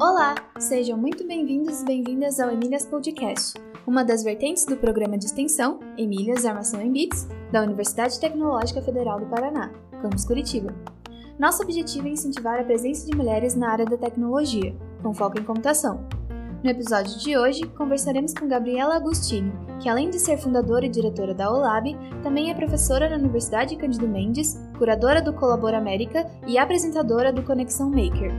Olá, sejam muito bem-vindos e bem-vindas ao Emílias Podcast, uma das vertentes do programa de extensão Emílias Armação em Bits da Universidade Tecnológica Federal do Paraná, campus Curitiba. Nosso objetivo é incentivar a presença de mulheres na área da tecnologia, com foco em computação, no episódio de hoje, conversaremos com Gabriela Agostini, que além de ser fundadora e diretora da OLAB, também é professora na Universidade Cândido Mendes, curadora do Colabora América e apresentadora do Conexão Maker.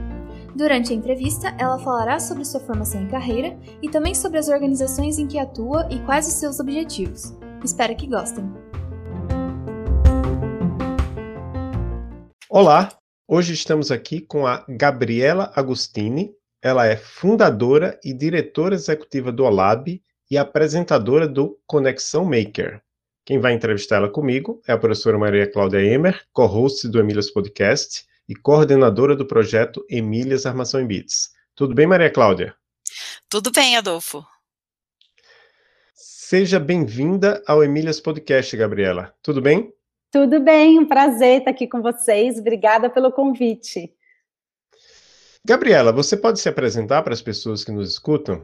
Durante a entrevista, ela falará sobre sua formação em carreira e também sobre as organizações em que atua e quais os seus objetivos. Espero que gostem. Olá, hoje estamos aqui com a Gabriela Agostini, ela é fundadora e diretora executiva do OLAB e apresentadora do Conexão Maker. Quem vai entrevistar ela comigo é a professora Maria Cláudia Emer, co-host do Emílias Podcast e coordenadora do projeto Emílias Armação em Bits. Tudo bem, Maria Cláudia? Tudo bem, Adolfo. Seja bem-vinda ao Emílias Podcast, Gabriela. Tudo bem? Tudo bem, um prazer estar aqui com vocês. Obrigada pelo convite. Gabriela, você pode se apresentar para as pessoas que nos escutam?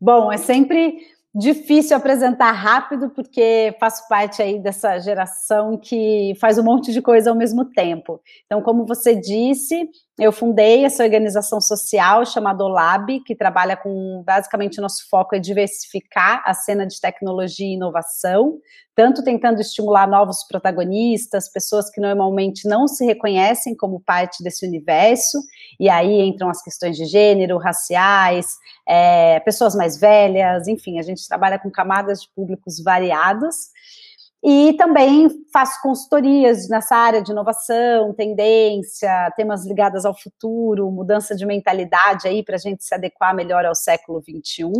Bom, é sempre difícil apresentar rápido, porque faço parte aí dessa geração que faz um monte de coisa ao mesmo tempo. Então, como você disse, eu fundei essa organização social chamada OLAB, que trabalha com, basicamente, nosso foco é diversificar a cena de tecnologia e inovação, tanto tentando estimular novos protagonistas, pessoas que normalmente não se reconhecem como parte desse universo, e aí entram as questões de gênero, raciais, é, pessoas mais velhas, enfim, a gente trabalha com camadas de públicos variados, e também faço consultorias nessa área de inovação, tendência, temas ligados ao futuro, mudança de mentalidade aí para a gente se adequar melhor ao século XXI.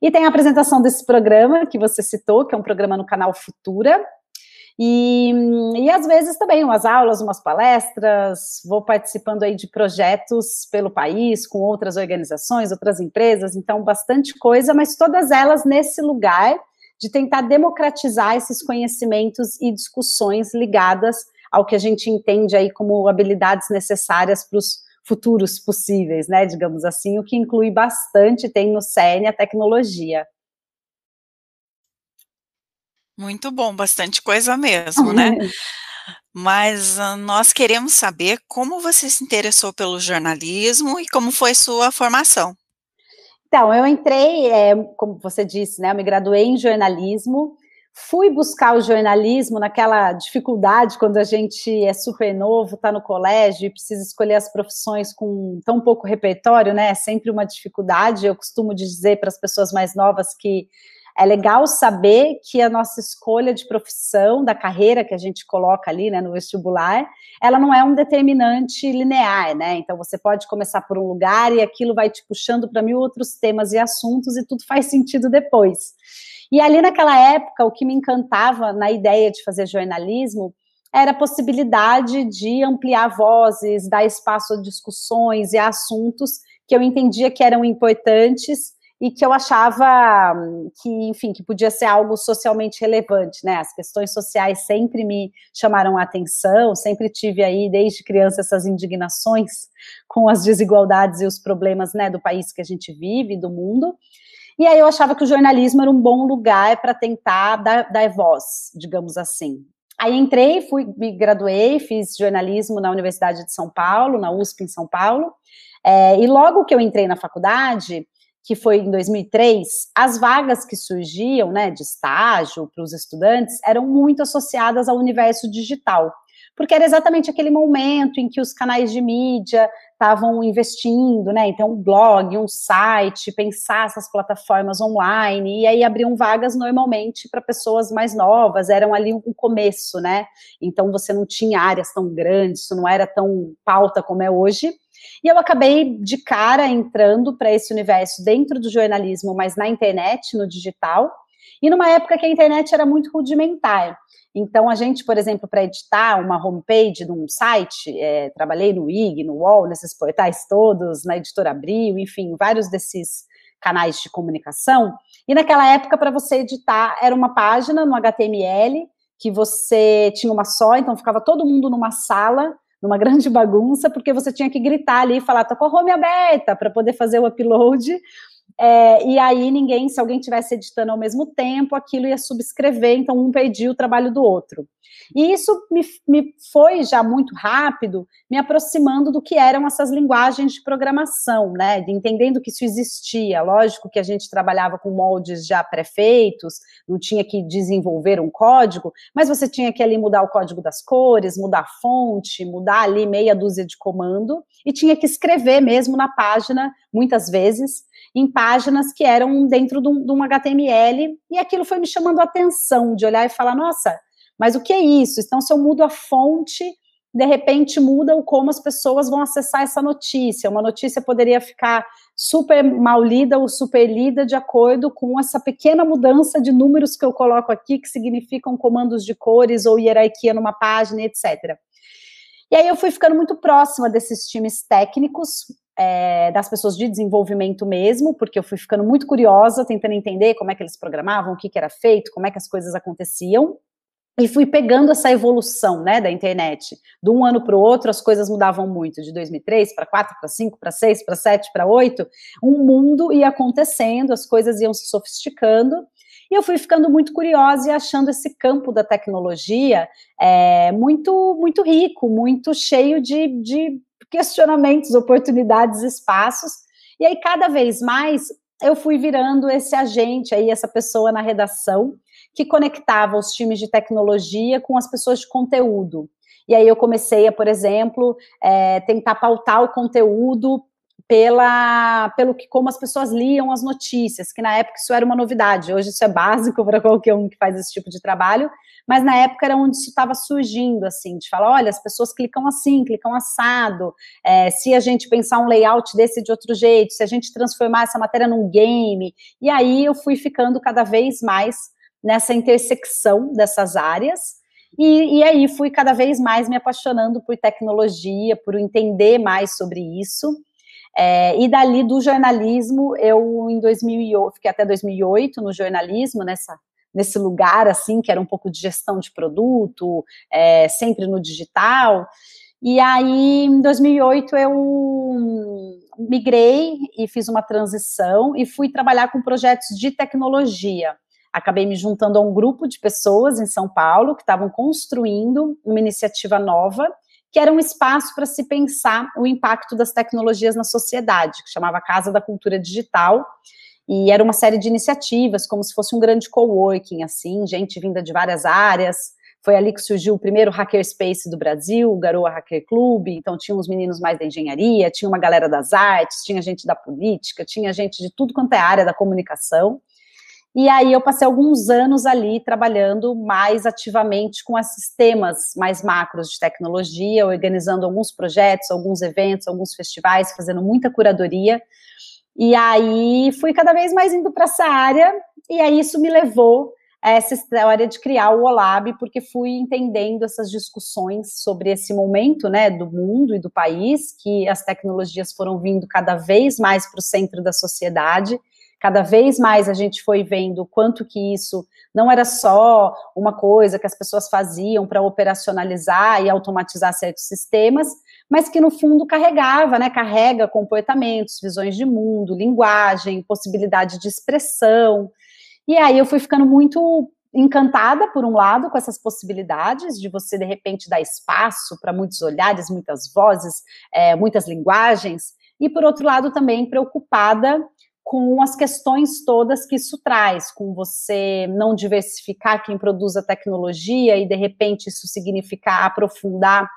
E tem a apresentação desse programa que você citou, que é um programa no canal Futura. E, e às vezes também umas aulas, umas palestras, vou participando aí de projetos pelo país, com outras organizações, outras empresas, então bastante coisa, mas todas elas nesse lugar de tentar democratizar esses conhecimentos e discussões ligadas ao que a gente entende aí como habilidades necessárias para os futuros possíveis, né, digamos assim, o que inclui bastante, tem no CERN a tecnologia. Muito bom, bastante coisa mesmo, né? Mas uh, nós queremos saber como você se interessou pelo jornalismo e como foi sua formação. Então, eu entrei, é, como você disse, né? Eu me graduei em jornalismo, fui buscar o jornalismo naquela dificuldade quando a gente é super novo, está no colégio e precisa escolher as profissões com tão pouco repertório, né? É sempre uma dificuldade. Eu costumo dizer para as pessoas mais novas que é legal saber que a nossa escolha de profissão, da carreira que a gente coloca ali, né, no vestibular, ela não é um determinante linear, né? Então você pode começar por um lugar e aquilo vai te puxando para mil outros temas e assuntos e tudo faz sentido depois. E ali naquela época, o que me encantava na ideia de fazer jornalismo era a possibilidade de ampliar vozes, dar espaço a discussões e a assuntos que eu entendia que eram importantes e que eu achava que, enfim, que podia ser algo socialmente relevante, né? As questões sociais sempre me chamaram a atenção, sempre tive aí, desde criança, essas indignações com as desigualdades e os problemas, né, do país que a gente vive, do mundo. E aí eu achava que o jornalismo era um bom lugar para tentar dar, dar voz, digamos assim. Aí entrei, fui, me graduei, fiz jornalismo na Universidade de São Paulo, na USP em São Paulo, é, e logo que eu entrei na faculdade, que foi em 2003, as vagas que surgiam, né, de estágio para os estudantes, eram muito associadas ao universo digital, porque era exatamente aquele momento em que os canais de mídia estavam investindo, né, então um blog, um site, pensar essas plataformas online, e aí abriam vagas normalmente para pessoas mais novas, eram ali um começo, né, então você não tinha áreas tão grandes, isso não era tão pauta como é hoje, e eu acabei de cara entrando para esse universo dentro do jornalismo, mas na internet, no digital, e numa época que a internet era muito rudimentar. Então, a gente, por exemplo, para editar uma homepage de um site, é, trabalhei no IG, no UOL, nesses portais todos, na editora Abril, enfim, vários desses canais de comunicação. E naquela época, para você editar, era uma página no HTML que você tinha uma só, então ficava todo mundo numa sala, numa grande bagunça, porque você tinha que gritar ali e falar, tô com a home aberta, para poder fazer o upload, é, e aí ninguém, se alguém estivesse editando ao mesmo tempo, aquilo ia subscrever, então um perdia o trabalho do outro. E isso me, me foi já muito rápido, me aproximando do que eram essas linguagens de programação, né? De entendendo que isso existia. Lógico que a gente trabalhava com moldes já pré-feitos, não tinha que desenvolver um código, mas você tinha que ali mudar o código das cores, mudar a fonte, mudar ali meia dúzia de comando, e tinha que escrever mesmo na página, muitas vezes, em páginas que eram dentro de um, HTML, e aquilo foi me chamando a atenção, de olhar e falar, nossa, mas o que é isso? Então, se eu mudo a fonte, de repente muda o como as pessoas vão acessar essa notícia. Uma notícia poderia ficar super mal lida ou super lida de acordo com essa pequena mudança de números que eu coloco aqui, que significam comandos de cores ou hierarquia numa página, etc. E aí eu fui ficando muito próxima desses times técnicos, é, das pessoas de desenvolvimento mesmo, porque eu fui ficando muito curiosa, tentando entender como é que eles programavam, o que, que era feito, como é que as coisas aconteciam e fui pegando essa evolução, né, da internet. De um ano para o outro, as coisas mudavam muito, de 2003 para 4, para 5, para 6, para 7, para 8. Um mundo ia acontecendo, as coisas iam se sofisticando, e eu fui ficando muito curiosa e achando esse campo da tecnologia é, muito, muito rico, muito cheio de, de questionamentos, oportunidades, espaços. E aí, cada vez mais, eu fui virando esse agente aí, essa pessoa na redação, que conectava os times de tecnologia com as pessoas de conteúdo. E aí eu comecei a, por exemplo, é, tentar pautar o conteúdo pela, pelo que como as pessoas liam as notícias, que na época isso era uma novidade, hoje isso é básico para qualquer um que faz esse tipo de trabalho, mas na época era onde isso estava surgindo, assim, de falar, olha, as pessoas clicam assim, clicam assado, é, se a gente pensar um layout desse de outro jeito, se a gente transformar essa matéria num game, e aí eu fui ficando cada vez mais nessa intersecção dessas áreas, e, e, aí fui cada vez mais me apaixonando por tecnologia, por entender mais sobre isso. É, e dali do jornalismo, eu em 2008, fiquei até 2008 no jornalismo, nessa, nesse lugar assim, que era um pouco de gestão de produto, é, sempre no digital. E aí, em 2008, eu migrei e fiz uma transição e fui trabalhar com projetos de tecnologia acabei me juntando a um grupo de pessoas em São Paulo que estavam construindo uma iniciativa nova, que era um espaço para se pensar o impacto das tecnologias na sociedade, que chamava Casa da Cultura Digital, e era uma série de iniciativas, como se fosse um grande coworking, assim, gente vinda de várias áreas, foi ali que surgiu o primeiro hackerspace do Brasil, o Garoa Hacker Club, então tinha uns meninos mais da engenharia, tinha uma galera das artes, tinha gente da política, tinha gente de tudo quanto é área da comunicação, e aí eu passei alguns anos ali trabalhando mais ativamente com esses temas mais macros de tecnologia, organizando alguns projetos, alguns eventos, alguns festivais, fazendo muita curadoria. E aí fui cada vez mais indo para essa área, e aí isso me levou a essa história de criar o OLAB, porque fui entendendo essas discussões sobre esse momento, né, do mundo e do país, que as tecnologias foram vindo cada vez mais para o centro da sociedade, cada vez mais a gente foi vendo quanto que isso não era só uma coisa que as pessoas faziam para operacionalizar e automatizar certos sistemas, mas que no fundo carregava, né, carrega comportamentos, visões de mundo, linguagem, possibilidade de expressão. E aí eu fui ficando muito encantada, por um lado, com essas possibilidades de você, de repente, dar espaço para muitos olhares, muitas vozes, é, muitas linguagens, e por outro lado, também preocupada com as questões todas que isso traz, com você não diversificar quem produz a tecnologia e de repente isso significar aprofundar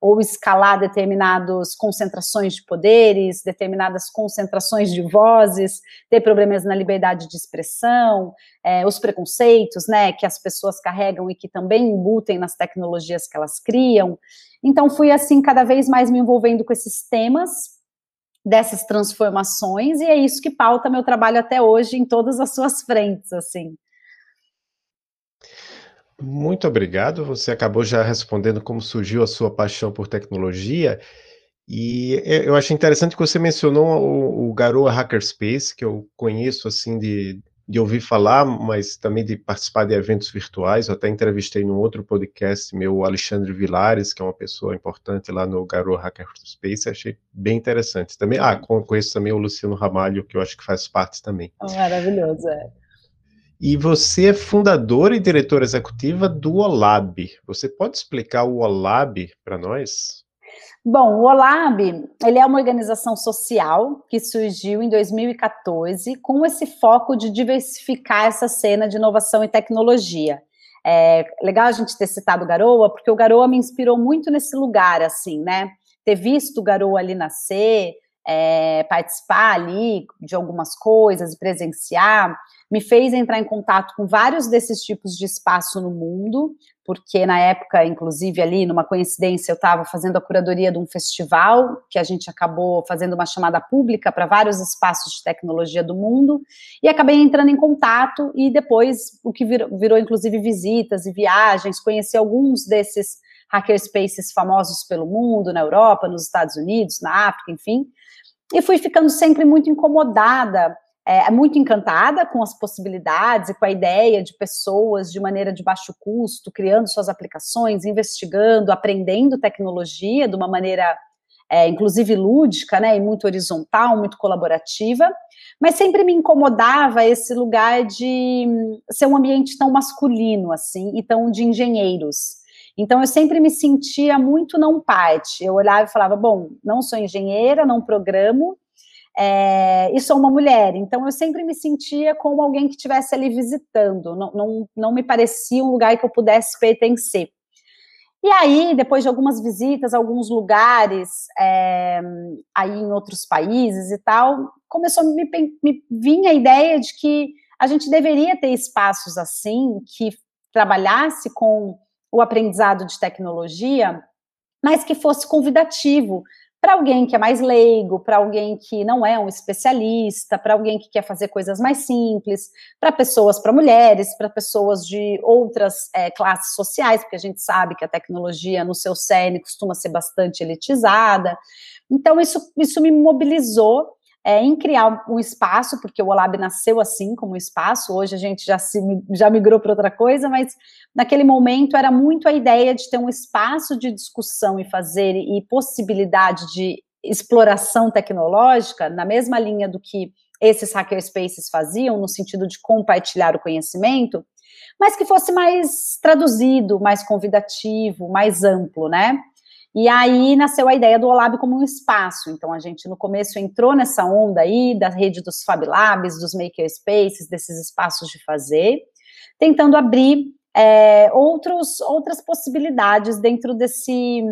ou escalar determinadas concentrações de poderes, determinadas concentrações de vozes, ter problemas na liberdade de expressão, é, os preconceitos, né, que as pessoas carregam e que também embutem nas tecnologias que elas criam. Então, fui assim cada vez mais me envolvendo com esses temas dessas transformações, e é isso que pauta meu trabalho até hoje em todas as suas frentes, assim. Muito obrigado. Você acabou já respondendo como surgiu a sua paixão por tecnologia. E eu achei interessante que você mencionou o, o Garoa Hackerspace, que eu conheço assim de de ouvir falar, mas também de participar de eventos virtuais. Eu até entrevistei num outro podcast meu o Alexandre Vilares, que é uma pessoa importante lá no Garoa Hackerspace, achei bem interessante. Também, ah, conheço também o Luciano Ramalho, que eu acho que faz parte também. Maravilhoso, é. E você é fundadora e diretora executiva do OLAB. Você pode explicar o OLAB para nós? Bom, o OLAB, ele é uma organização social que surgiu em 2014 com esse foco de diversificar essa cena de inovação e tecnologia. É legal a gente ter citado o Garoa, porque o Garoa me inspirou muito nesse lugar, assim, né? Ter visto o Garoa ali nascer, é, participar ali de algumas coisas, presenciar, me fez entrar em contato com vários desses tipos de espaço no mundo, porque na época, inclusive ali, numa coincidência, eu estava fazendo a curadoria de um festival, que a gente acabou fazendo uma chamada pública para vários espaços de tecnologia do mundo, e acabei entrando em contato, e depois, o que virou, virou inclusive visitas e viagens, conheci alguns desses hackerspaces famosos pelo mundo, na Europa, nos Estados Unidos, na África, enfim, e fui ficando sempre muito incomodada é, muito encantada com as possibilidades e com a ideia de pessoas de maneira de baixo custo, criando suas aplicações, investigando, aprendendo tecnologia de uma maneira, é, inclusive lúdica, né, e muito horizontal, muito colaborativa, mas sempre me incomodava esse lugar de ser um ambiente tão masculino, assim, e tão de engenheiros. Então, eu sempre me sentia muito não parte. Eu olhava e falava, bom, não sou engenheira, não programo, é, e sou uma mulher, então eu sempre me sentia como alguém que estivesse ali visitando, não, não, não me parecia um lugar que eu pudesse pertencer. E aí, depois de algumas visitas a alguns lugares, é, aí em outros países e tal, começou a me, me vir a ideia de que a gente deveria ter espaços assim, que trabalhasse com o aprendizado de tecnologia, mas que fosse convidativo, para alguém que é mais leigo, para alguém que não é um especialista, para alguém que quer fazer coisas mais simples, para pessoas, para mulheres, para pessoas de outras é, classes sociais, porque a gente sabe que a tecnologia no seu cerne costuma ser bastante elitizada. Então, isso, isso me mobilizou é, em criar um espaço, porque o Olab nasceu assim, como espaço, hoje a gente já, se, já migrou para outra coisa, mas naquele momento era muito a ideia de ter um espaço de discussão e fazer, e possibilidade de exploração tecnológica, na mesma linha do que esses hackerspaces faziam, no sentido de compartilhar o conhecimento, mas que fosse mais traduzido, mais convidativo, mais amplo, né? E aí nasceu a ideia do Olab como um espaço. Então a gente no começo entrou nessa onda aí da rede dos Fab Labs, dos makerspaces, desses espaços de fazer, tentando abrir é, outros, outras possibilidades dentro desse,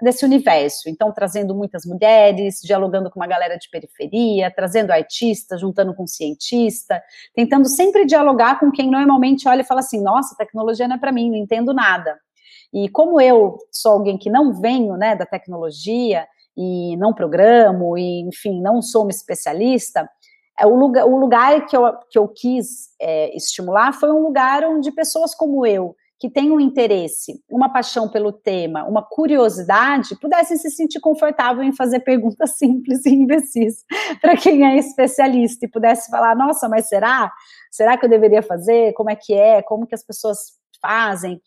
desse universo. Então, trazendo muitas mulheres, dialogando com uma galera de periferia, trazendo artistas, juntando com cientista, tentando sempre dialogar com quem normalmente olha e fala assim: nossa, tecnologia não é para mim, não entendo nada. E como eu sou alguém que não venho né, da tecnologia e não programo, e enfim, não sou uma especialista, é o lugar, o lugar que, eu, que eu quis é, estimular foi um lugar onde pessoas como eu, que têm um interesse, uma paixão pelo tema, uma curiosidade, pudessem se sentir confortável em fazer perguntas simples e imbecis para quem é especialista e pudesse falar, nossa, mas será? Será que eu deveria fazer? Como é que é? Como que as pessoas fazem?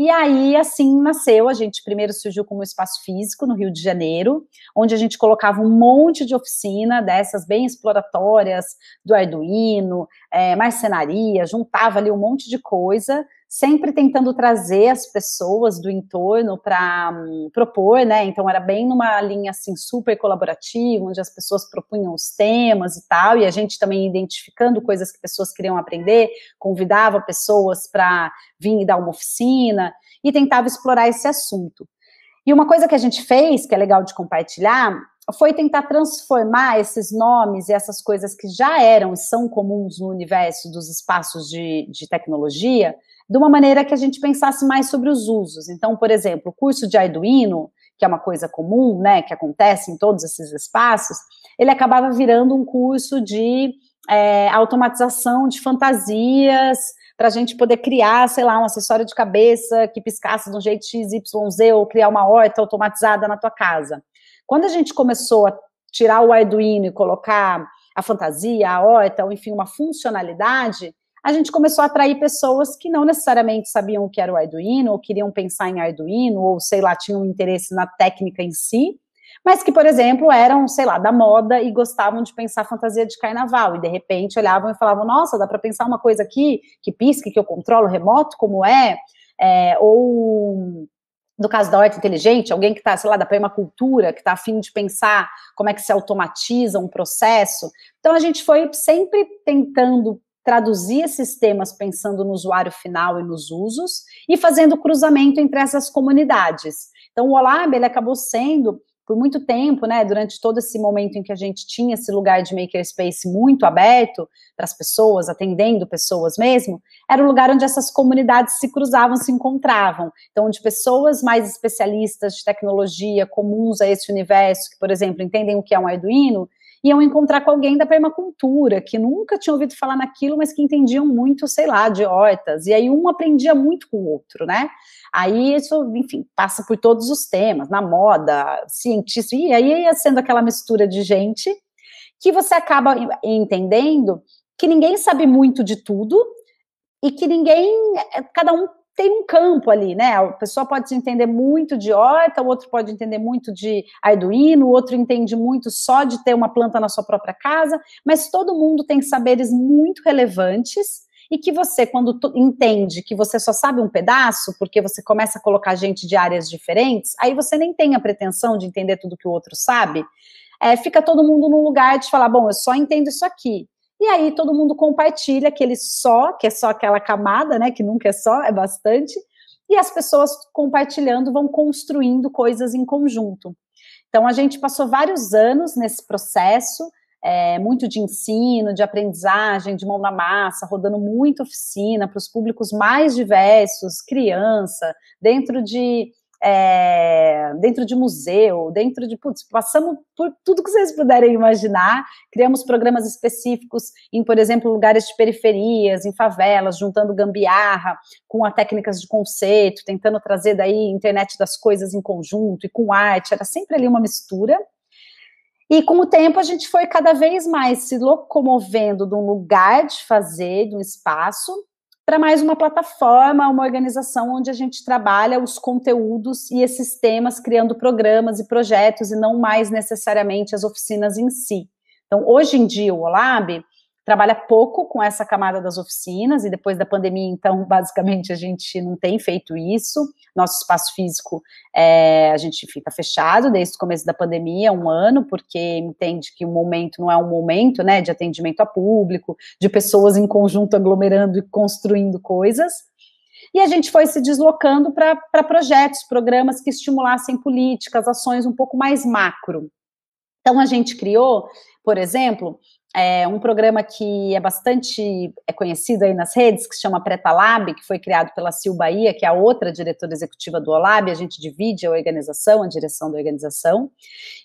E aí, assim, nasceu, a gente primeiro surgiu como espaço físico no Rio de Janeiro, onde a gente colocava um monte de oficina dessas bem exploratórias, do Arduino, é, marcenaria, juntava ali um monte de coisa, sempre tentando trazer as pessoas do entorno para um, propor, né? Então era bem numa linha assim super colaborativa, onde as pessoas propunham os temas e tal, e a gente também identificando coisas que pessoas queriam aprender, convidava pessoas para vir e dar uma oficina e tentava explorar esse assunto. E uma coisa que a gente fez, que é legal de compartilhar, foi tentar transformar esses nomes e essas coisas que já eram e são comuns no universo dos espaços de, de tecnologia, de uma maneira que a gente pensasse mais sobre os usos. Então, por exemplo, o curso de Arduino, que é uma coisa comum, né, que acontece em todos esses espaços, ele acabava virando um curso de é, automatização de fantasias para a gente poder criar, sei lá, um acessório de cabeça que piscasse de um jeito XYZ ou criar uma horta automatizada na tua casa. Quando a gente começou a tirar o Arduino e colocar a fantasia, a horta, enfim, uma funcionalidade, a gente começou a atrair pessoas que não necessariamente sabiam o que era o Arduino, ou queriam pensar em Arduino, ou sei lá, tinham interesse na técnica em si, mas que, por exemplo, eram, sei lá, da moda e gostavam de pensar fantasia de carnaval, e de repente olhavam e falavam, nossa, dá para pensar uma coisa aqui, que pisque, que eu controlo remoto, como é, é ou no caso da horta inteligente, alguém que está, sei lá, da permacultura, que está afim de pensar como é que se automatiza um processo. Então, a gente foi sempre tentando traduzir esses temas pensando no usuário final e nos usos, e fazendo cruzamento entre essas comunidades. Então, o Olab, ele acabou sendo por muito tempo, né, durante todo esse momento em que a gente tinha esse lugar de makerspace muito aberto para as pessoas, atendendo pessoas mesmo, era o lugar onde essas comunidades se cruzavam, se encontravam. Então, onde pessoas mais especialistas de tecnologia, comuns a esse universo, que, por exemplo, entendem o que é um Arduino, iam encontrar com alguém da permacultura, que nunca tinha ouvido falar naquilo, mas que entendiam muito, sei lá, de hortas. E aí um aprendia muito com o outro, né? Aí isso, enfim, passa por todos os temas, na moda, cientista, e aí ia sendo aquela mistura de gente que você acaba entendendo que ninguém sabe muito de tudo e que ninguém, cada um tem um campo ali, né? A pessoa pode entender muito de horta, o outro pode entender muito de Arduino, o outro entende muito só de ter uma planta na sua própria casa, mas todo mundo tem saberes muito relevantes e que você, quando entende que você só sabe um pedaço, porque você começa a colocar gente de áreas diferentes, aí você nem tem a pretensão de entender tudo que o outro sabe, é, fica todo mundo num lugar de falar, bom, eu só entendo isso aqui. E aí todo mundo compartilha aquele só, que é só aquela camada, né? Que nunca é só, é bastante. E as pessoas compartilhando vão construindo coisas em conjunto. Então a gente passou vários anos nesse processo, é, muito de ensino, de aprendizagem, de mão na massa, rodando muita oficina para os públicos mais diversos, criança, dentro de é, dentro de museu, dentro de. Putz, passamos por tudo que vocês puderem imaginar, criamos programas específicos em, por exemplo, lugares de periferias, em favelas, juntando gambiarra com as técnicas de conceito, tentando trazer daí internet das coisas em conjunto e com arte, era sempre ali uma mistura. E com o tempo a gente foi cada vez mais se locomovendo de um lugar de fazer, de um espaço, para mais uma plataforma, uma organização onde a gente trabalha os conteúdos e esses temas, criando programas e projetos, e não mais necessariamente as oficinas em si. Então, hoje em dia, o OLAB trabalha pouco com essa camada das oficinas, e depois da pandemia, então, basicamente, a gente não tem feito isso. Nosso espaço físico, é, a gente fica fechado desde o começo da pandemia, um ano, porque entende que o momento não é um momento, né, de atendimento a público, de pessoas em conjunto aglomerando e construindo coisas. E a gente foi se deslocando para projetos, programas que estimulassem políticas, ações um pouco mais macro. Então, a gente criou, por exemplo, é um programa que é bastante é conhecido aí nas redes, que se chama Preta Lab, que foi criado pela Sil Bahia, que é a outra diretora executiva do OLAB, a gente divide a organização, a direção da organização,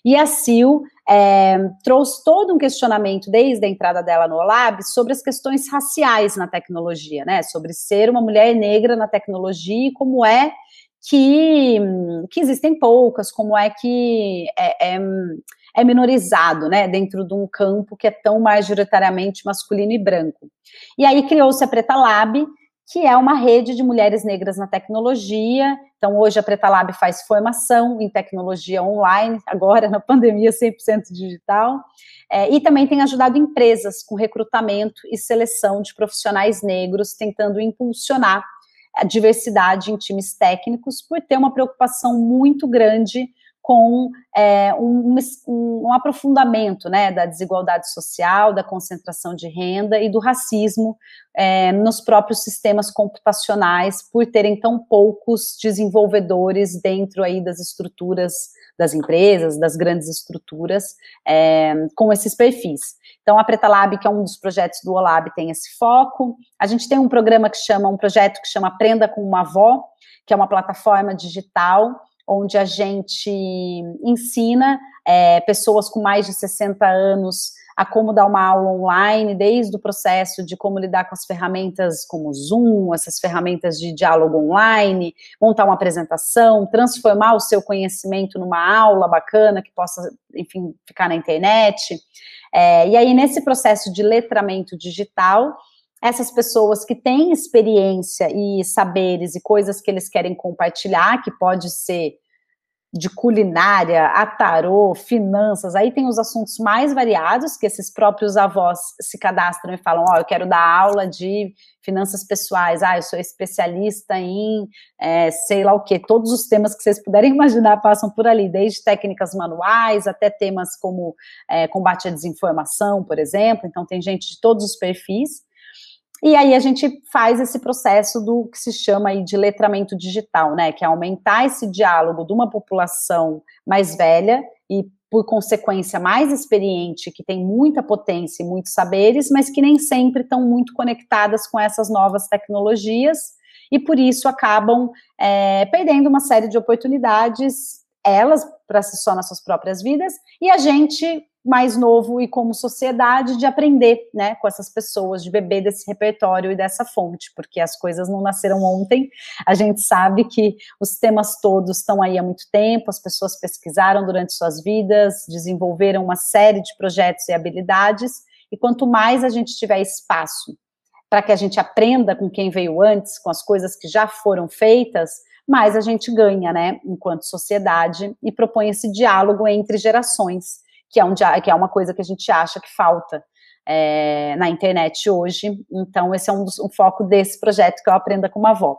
e a Sil é, trouxe todo um questionamento desde a entrada dela no OLAB sobre as questões raciais na tecnologia, né, sobre ser uma mulher negra na tecnologia e como é que, que existem poucas, como é que é, é é minorizado, né, dentro de um campo que é tão majoritariamente masculino e branco. E aí criou-se a Preta Lab, que é uma rede de mulheres negras na tecnologia. Então, hoje a Preta Lab faz formação em tecnologia online, agora na pandemia 100% digital, é, e também tem ajudado empresas com recrutamento e seleção de profissionais negros, tentando impulsionar a diversidade em times técnicos, por ter uma preocupação muito grande com é, um, um, aprofundamento né, da desigualdade social, da concentração de renda e do racismo é, nos próprios sistemas computacionais, por terem tão poucos desenvolvedores dentro aí das estruturas das empresas, das grandes estruturas, é, com esses perfis. Então, a Preta Lab, que é um dos projetos do OLAB, tem esse foco. A gente tem um programa que chama, um projeto que chama Aprenda com uma Avó, que é uma plataforma digital onde a gente ensina é, pessoas com mais de 60 anos a como dar uma aula online, desde o processo de como lidar com as ferramentas como Zoom, essas ferramentas de diálogo online, montar uma apresentação, transformar o seu conhecimento numa aula bacana que possa, enfim, ficar na internet. É, e aí, nesse processo de letramento digital, essas pessoas que têm experiência e saberes e coisas que eles querem compartilhar, que pode ser de culinária, a tarô, finanças, aí tem os assuntos mais variados que esses próprios avós se cadastram e falam, ó, oh, eu quero dar aula de finanças pessoais, ah, eu sou especialista em é, sei lá o que, todos os temas que vocês puderem imaginar passam por ali, desde técnicas manuais até temas como é, combate à desinformação, por exemplo, então tem gente de todos os perfis, e aí a gente faz esse processo do que se chama de letramento digital, né, que é aumentar esse diálogo de uma população mais velha e por consequência mais experiente, que tem muita potência e muitos saberes, mas que nem sempre estão muito conectadas com essas novas tecnologias e por isso acabam é, perdendo uma série de oportunidades elas para si só nas suas próprias vidas e a gente mais novo e como sociedade de aprender, né, com essas pessoas, de beber desse repertório e dessa fonte, porque as coisas não nasceram ontem. A gente sabe que os temas todos estão aí há muito tempo, as pessoas pesquisaram durante suas vidas, desenvolveram uma série de projetos e habilidades, e quanto mais a gente tiver espaço para que a gente aprenda com quem veio antes, com as coisas que já foram feitas, mais a gente ganha, né, enquanto sociedade, e propõe esse diálogo entre gerações que é, um, que é uma coisa que a gente acha que falta é, na internet hoje. Então, esse é um, um foco desse projeto que eu aprenda com uma avó.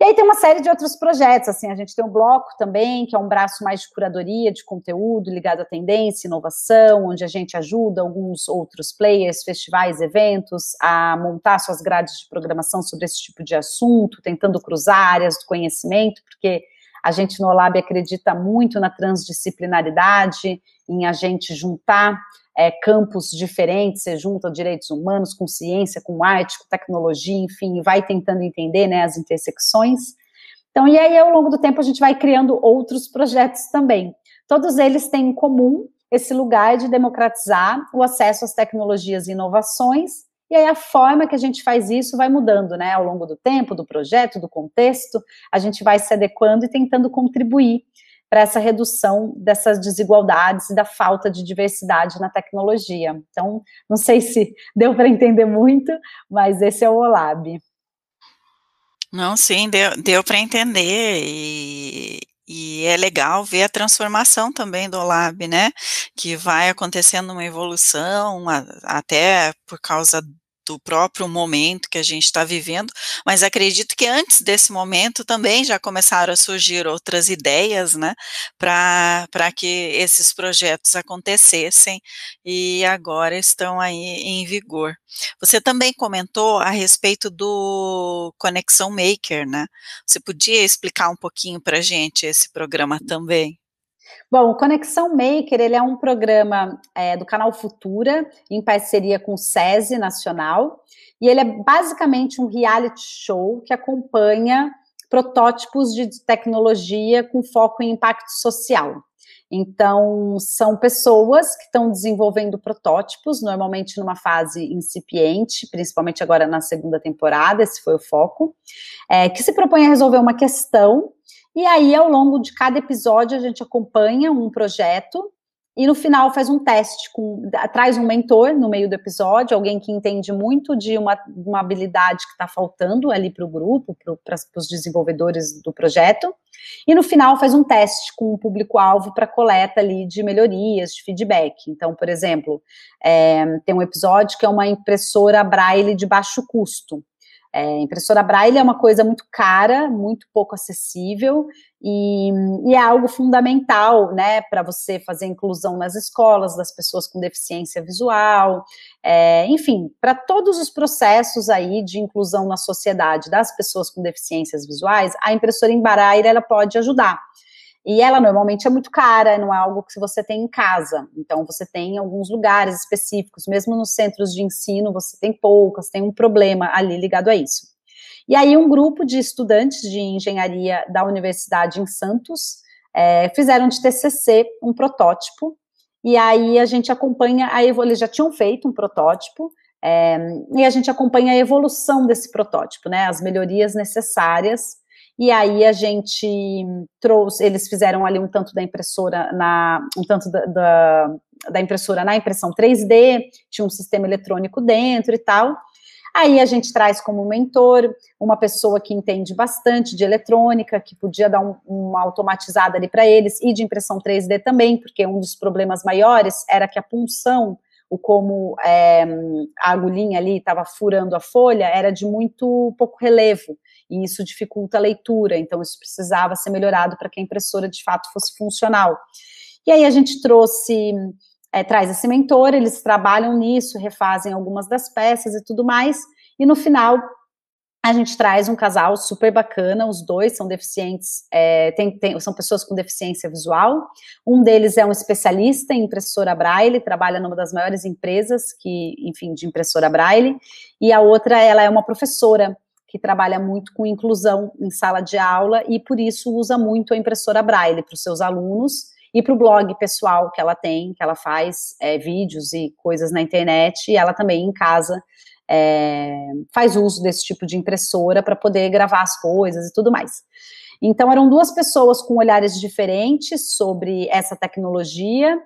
E aí tem uma série de outros projetos, assim, a gente tem um bloco também, que é um braço mais de curadoria de conteúdo ligado à tendência, inovação, onde a gente ajuda alguns outros players, festivais, eventos, a montar suas grades de programação sobre esse tipo de assunto, tentando cruzar áreas do conhecimento, porque a gente no Olab acredita muito na transdisciplinaridade, em a gente juntar é, campos diferentes, você junta direitos humanos com ciência, com arte, com tecnologia, enfim, vai tentando entender né, as intersecções. Então, e aí, ao longo do tempo, a gente vai criando outros projetos também. Todos eles têm em comum esse lugar de democratizar o acesso às tecnologias e inovações e aí a forma que a gente faz isso vai mudando, né? Ao longo do tempo, do projeto, do contexto, a gente vai se adequando e tentando contribuir para essa redução dessas desigualdades e da falta de diversidade na tecnologia. Então, não sei se deu para entender muito, mas esse é o OLAB. Não, sim, deu, deu para entender e, e é legal ver a transformação também do Olab, né? Que vai acontecendo uma evolução, até por causa do próprio momento que a gente está vivendo, mas acredito que antes desse momento também já começaram a surgir outras ideias, né, para que esses projetos acontecessem e agora estão aí em vigor. Você também comentou a respeito do Conexão Maker, né? Você podia explicar um pouquinho para a gente esse programa também? Bom, o Conexão Maker, ele é um programa é, do canal Futura, em parceria com o SESI Nacional, e ele é basicamente um reality show que acompanha protótipos de tecnologia com foco em impacto social. Então, são pessoas que estão desenvolvendo protótipos, normalmente numa fase incipiente, principalmente agora na segunda temporada, esse foi o foco, é, que se propõe a resolver uma questão e aí, ao longo de cada episódio, a gente acompanha um projeto e no final faz um teste, com, traz um mentor no meio do episódio, alguém que entende muito de uma, uma habilidade que está faltando ali para o grupo, para os desenvolvedores do projeto, e no final faz um teste com o público-alvo para coleta ali de melhorias, de feedback. Então, por exemplo, é, tem um episódio que é uma impressora Braille de baixo custo. É, impressora Braille é uma coisa muito cara, muito pouco acessível e, e é algo fundamental, né, para você fazer inclusão nas escolas das pessoas com deficiência visual, é, enfim, para todos os processos aí de inclusão na sociedade das pessoas com deficiências visuais, a impressora em Braille ela pode ajudar. E ela normalmente é muito cara, não é algo que você tem em casa. Então, você tem em alguns lugares específicos, mesmo nos centros de ensino, você tem poucas, tem um problema ali ligado a isso. E aí, um grupo de estudantes de engenharia da Universidade em Santos é, fizeram de TCC um protótipo e aí a gente acompanha, a eles já tinham feito um protótipo, é, e a gente acompanha a evolução desse protótipo, né, as melhorias necessárias, e aí a gente trouxe, eles fizeram ali um tanto da impressora na, um tanto da, da, da impressora na impressão 3D, tinha um sistema eletrônico dentro e tal, Aí a gente traz como mentor uma pessoa que entende bastante de eletrônica, que podia dar um, uma automatizada ali para eles, e de impressão 3D também, porque um dos problemas maiores era que a punção, o como é, a agulhinha ali estava furando a folha, era de muito pouco relevo, e isso dificulta a leitura, então isso precisava ser melhorado para que a impressora de fato fosse funcional. E aí a gente trouxe é, traz esse mentor, eles trabalham nisso, refazem algumas das peças e tudo mais, e no final a gente traz um casal super bacana, os dois são deficientes, é, tem, tem, são pessoas com deficiência visual, um deles é um especialista em impressora Braille, trabalha numa das maiores empresas que, enfim, de impressora Braille, e a outra, ela é uma professora, que trabalha muito com inclusão em sala de aula, e por isso usa muito a impressora Braille para os seus alunos, e para o blog pessoal que ela tem, que ela faz é, vídeos e coisas na internet, e ela também em casa é, faz uso desse tipo de impressora para poder gravar as coisas e tudo mais. Então, eram duas pessoas com olhares diferentes sobre essa tecnologia,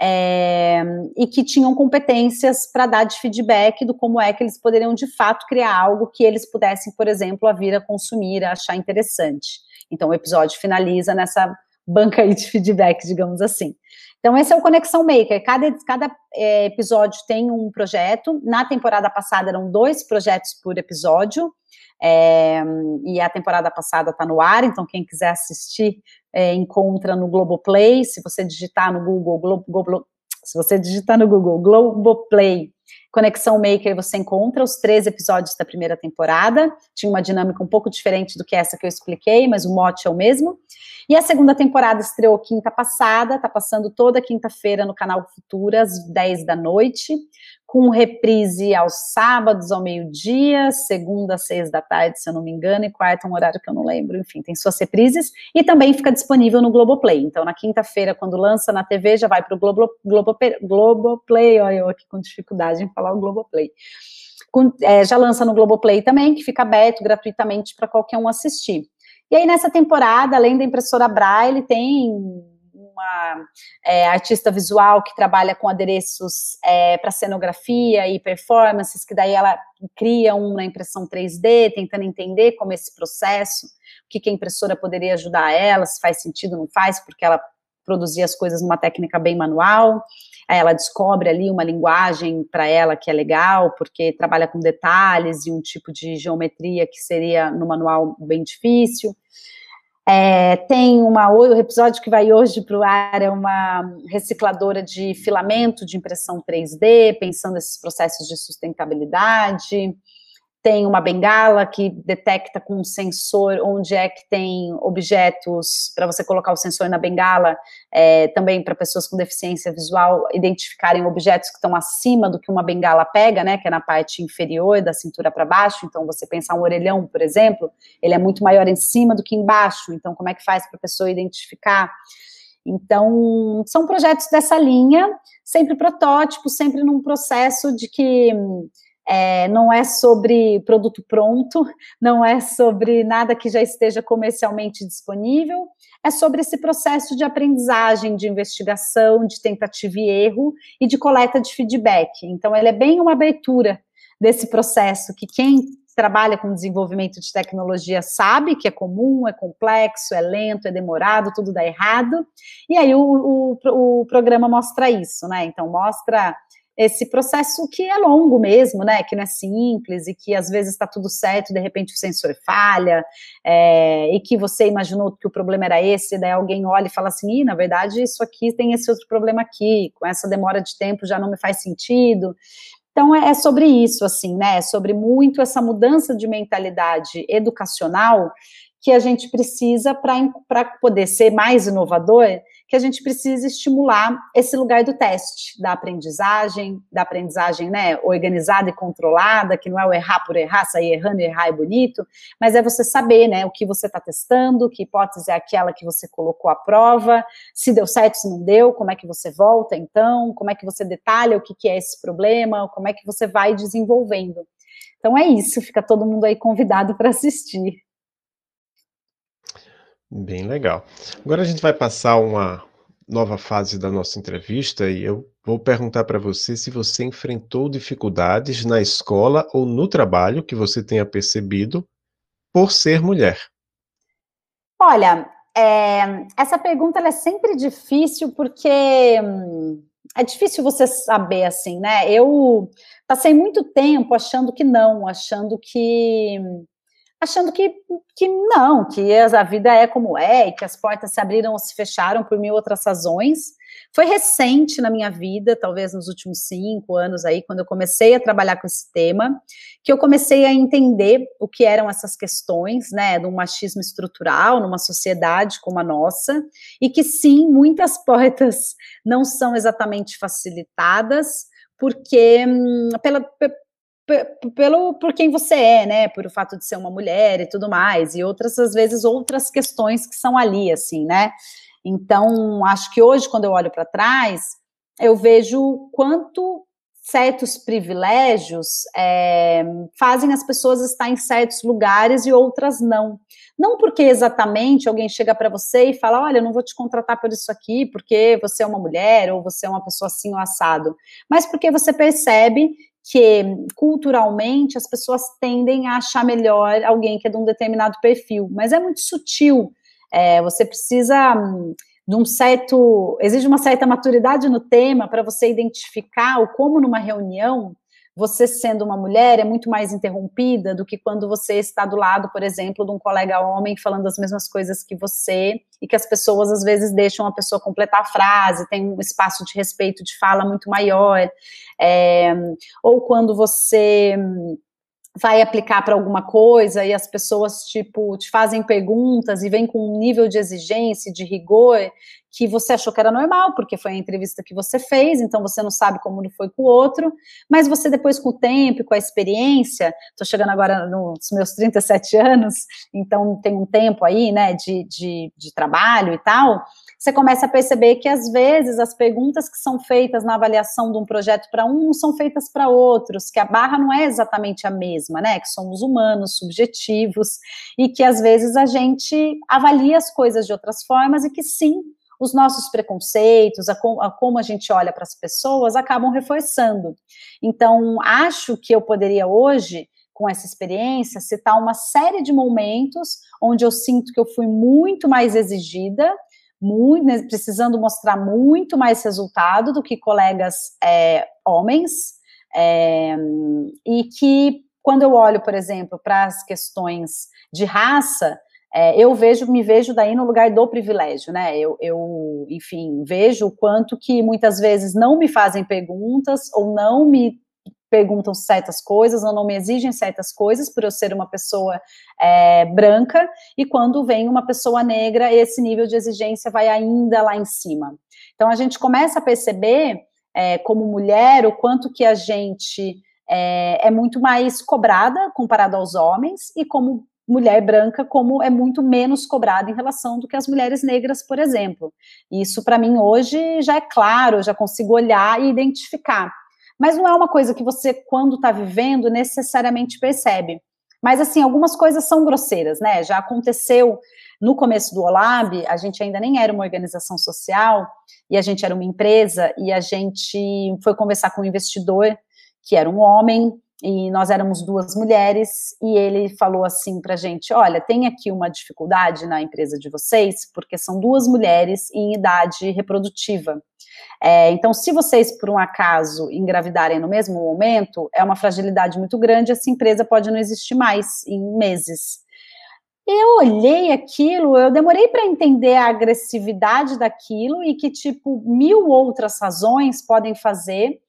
é, e que tinham competências para dar de feedback do como é que eles poderiam de fato criar algo que eles pudessem, por exemplo, a vir a consumir, a achar interessante. Então o episódio finaliza nessa banca aí de feedback, digamos assim. Então, esse é o Conexão Maker. Cada, cada é, episódio tem um projeto. Na temporada passada eram dois projetos por episódio. É, e a temporada passada está no ar, então quem quiser assistir é, encontra no Globoplay. Se você digitar no Google, Glo, Glo, se você digitar no Google Globoplay Conexão Maker você encontra os três episódios da primeira temporada. Tinha uma dinâmica um pouco diferente do que essa que eu expliquei, mas o mote é o mesmo. E a segunda temporada estreou quinta passada, tá passando toda quinta-feira no canal Futura, às 10 da noite, com reprise aos sábados ao meio-dia, segunda às seis da tarde, se eu não me engano, e quarta um horário que eu não lembro, enfim, tem suas reprises, e também fica disponível no Globoplay. Então, na quinta-feira, quando lança na TV, já vai para o Globo, Globo, Globoplay, olha eu aqui com dificuldade em falar o Globoplay. Com, é, já lança no Globoplay também, que fica aberto gratuitamente para qualquer um assistir. E aí, nessa temporada, além da impressora Braille, tem uma é, artista visual que trabalha com adereços é, para cenografia e performances, que daí ela cria um na impressão 3D, tentando entender como esse processo, o que, que a impressora poderia ajudar ela, se faz sentido, não faz, porque ela produzia as coisas numa técnica bem manual. Ela descobre ali uma linguagem para ela que é legal, porque trabalha com detalhes e um tipo de geometria que seria no manual bem difícil. É, tem uma, o episódio que vai hoje para o ar é uma recicladora de filamento de impressão 3D, pensando nesses processos de sustentabilidade tem uma bengala que detecta com um sensor onde é que tem objetos, para você colocar o sensor na bengala, é, também para pessoas com deficiência visual identificarem objetos que estão acima do que uma bengala pega, né, que é na parte inferior da cintura para baixo, então você pensar um orelhão, por exemplo, ele é muito maior em cima do que embaixo, então como é que faz para a pessoa identificar? Então, são projetos dessa linha, sempre protótipos, sempre num processo de que é, não é sobre produto pronto, não é sobre nada que já esteja comercialmente disponível, é sobre esse processo de aprendizagem, de investigação, de tentativa e erro e de coleta de feedback. Então, ele é bem uma abertura desse processo que quem trabalha com desenvolvimento de tecnologia sabe que é comum, é complexo, é lento, é demorado, tudo dá errado. E aí o, o, o programa mostra isso, né? Então, mostra esse processo que é longo mesmo, né? Que não é simples e que às vezes está tudo certo, de repente o sensor falha, é, e que você imaginou que o problema era esse, daí alguém olha e fala assim, na verdade isso aqui tem esse outro problema aqui, com essa demora de tempo já não me faz sentido. Então é, é sobre isso, assim, né? É sobre muito essa mudança de mentalidade educacional que a gente precisa para poder ser mais inovador, que a gente precisa estimular esse lugar do teste, da aprendizagem, da aprendizagem né, organizada e controlada, que não é o errar por errar, sair errando, errar é bonito, mas é você saber né, o que você está testando, que hipótese é aquela que você colocou à prova, se deu certo, se não deu, como é que você volta então, como é que você detalha o que, que é esse problema, como é que você vai desenvolvendo. Então é isso, fica todo mundo aí convidado para assistir. Bem legal. Agora a gente vai passar uma nova fase da nossa entrevista e eu vou perguntar para você se você enfrentou dificuldades na escola ou no trabalho que você tenha percebido por ser mulher. Olha, é, essa pergunta é sempre difícil porque é difícil você saber assim, né? Eu passei muito tempo achando que não, achando que achando que, que não, que a vida é como é, e que as portas se abriram ou se fecharam por mil outras razões. Foi recente na minha vida, talvez nos últimos cinco anos aí, quando eu comecei a trabalhar com esse tema, que eu comecei a entender o que eram essas questões, né, do machismo estrutural numa sociedade como a nossa, e que sim, muitas portas não são exatamente facilitadas, porque hum, pela, pelo por quem você é, né? Por o fato de ser uma mulher e tudo mais, e outras, às vezes, outras questões que são ali, assim, né? Então, acho que hoje, quando eu olho para trás, eu vejo quanto certos privilégios é, fazem as pessoas estar em certos lugares e outras não. Não porque exatamente alguém chega para você e fala: Olha, eu não vou te contratar por isso aqui, porque você é uma mulher ou você é uma pessoa assim ou assado, mas porque você percebe que culturalmente as pessoas tendem a achar melhor alguém que é de um determinado perfil, mas é muito sutil. É, você precisa hum, de um certo, exige uma certa maturidade no tema para você identificar o como numa reunião você sendo uma mulher é muito mais interrompida do que quando você está do lado, por exemplo, de um colega homem falando as mesmas coisas que você e que as pessoas às vezes deixam a pessoa completar a frase, tem um espaço de respeito de fala muito maior, é, ou quando você vai aplicar para alguma coisa e as pessoas, tipo, te fazem perguntas e vem com um nível de exigência, de rigor, que você achou que era normal, porque foi a entrevista que você fez, então você não sabe como foi com o outro, mas você depois, com o tempo, com a experiência, estou chegando agora nos meus 37 anos, então tem um tempo aí, né, de, de, de trabalho e tal, você começa a perceber que às vezes as perguntas que são feitas na avaliação de um projeto para um são feitas para outros, que a barra não é exatamente a mesma, né? Que somos humanos, subjetivos, e que às vezes a gente avalia as coisas de outras formas e que sim, os nossos preconceitos, a, com, a como a gente olha para as pessoas, acabam reforçando. Então, acho que eu poderia hoje com essa experiência, citar uma série de momentos onde eu sinto que eu fui muito mais exigida muito, né, precisando mostrar muito mais resultado do que colegas é, homens, é, e que quando eu olho, por exemplo, para as questões de raça, é, eu vejo, me vejo daí no lugar do privilégio, né? Eu, eu, enfim, vejo o quanto que muitas vezes não me fazem perguntas ou não me perguntam certas coisas ou não me exigem certas coisas por eu ser uma pessoa é, branca, e quando vem uma pessoa negra, esse nível de exigência vai ainda lá em cima. Então a gente começa a perceber, é, como mulher, o quanto que a gente é, é muito mais cobrada comparado aos homens, e como mulher branca, como é muito menos cobrada em relação do que as mulheres negras, por exemplo. Isso, para mim, hoje já é claro, já consigo olhar e identificar mas não é uma coisa que você, quando está vivendo, necessariamente percebe. Mas, assim, algumas coisas são grosseiras, né? Já aconteceu no começo do Olab, a gente ainda nem era uma organização social, e a gente era uma empresa, e a gente foi conversar com um investidor, que era um homem, e nós éramos duas mulheres, e ele falou assim para a gente: olha, tem aqui uma dificuldade na empresa de vocês, porque são duas mulheres em idade reprodutiva. É, então, se vocês, por um acaso, engravidarem no mesmo momento, é uma fragilidade muito grande, essa empresa pode não existir mais em meses. Eu olhei aquilo, eu demorei para entender a agressividade daquilo e que, tipo, mil outras razões podem fazer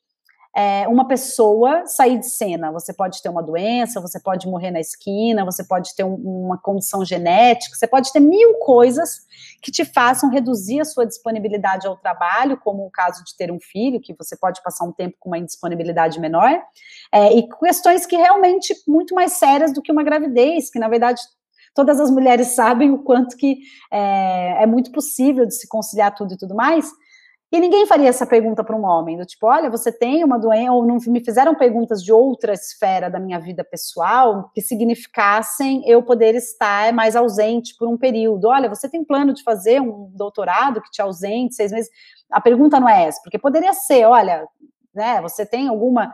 é, uma pessoa sair de cena. Você pode ter uma doença, você pode morrer na esquina, você pode ter um, uma condição genética, você pode ter mil coisas que te façam reduzir a sua disponibilidade ao trabalho, como o caso de ter um filho, que você pode passar um tempo com uma indisponibilidade menor, é, e questões que realmente muito mais sérias do que uma gravidez, que na verdade todas as mulheres sabem o quanto que é, é muito possível de se conciliar tudo e tudo mais, e ninguém faria essa pergunta para um homem, do tipo, olha, você tem uma doença, ou não me fizeram perguntas de outra esfera da minha vida pessoal que significassem eu poder estar mais ausente por um período. Olha, você tem plano de fazer um doutorado que te ausente seis meses? A pergunta não é essa, porque poderia ser, olha, né, você tem alguma.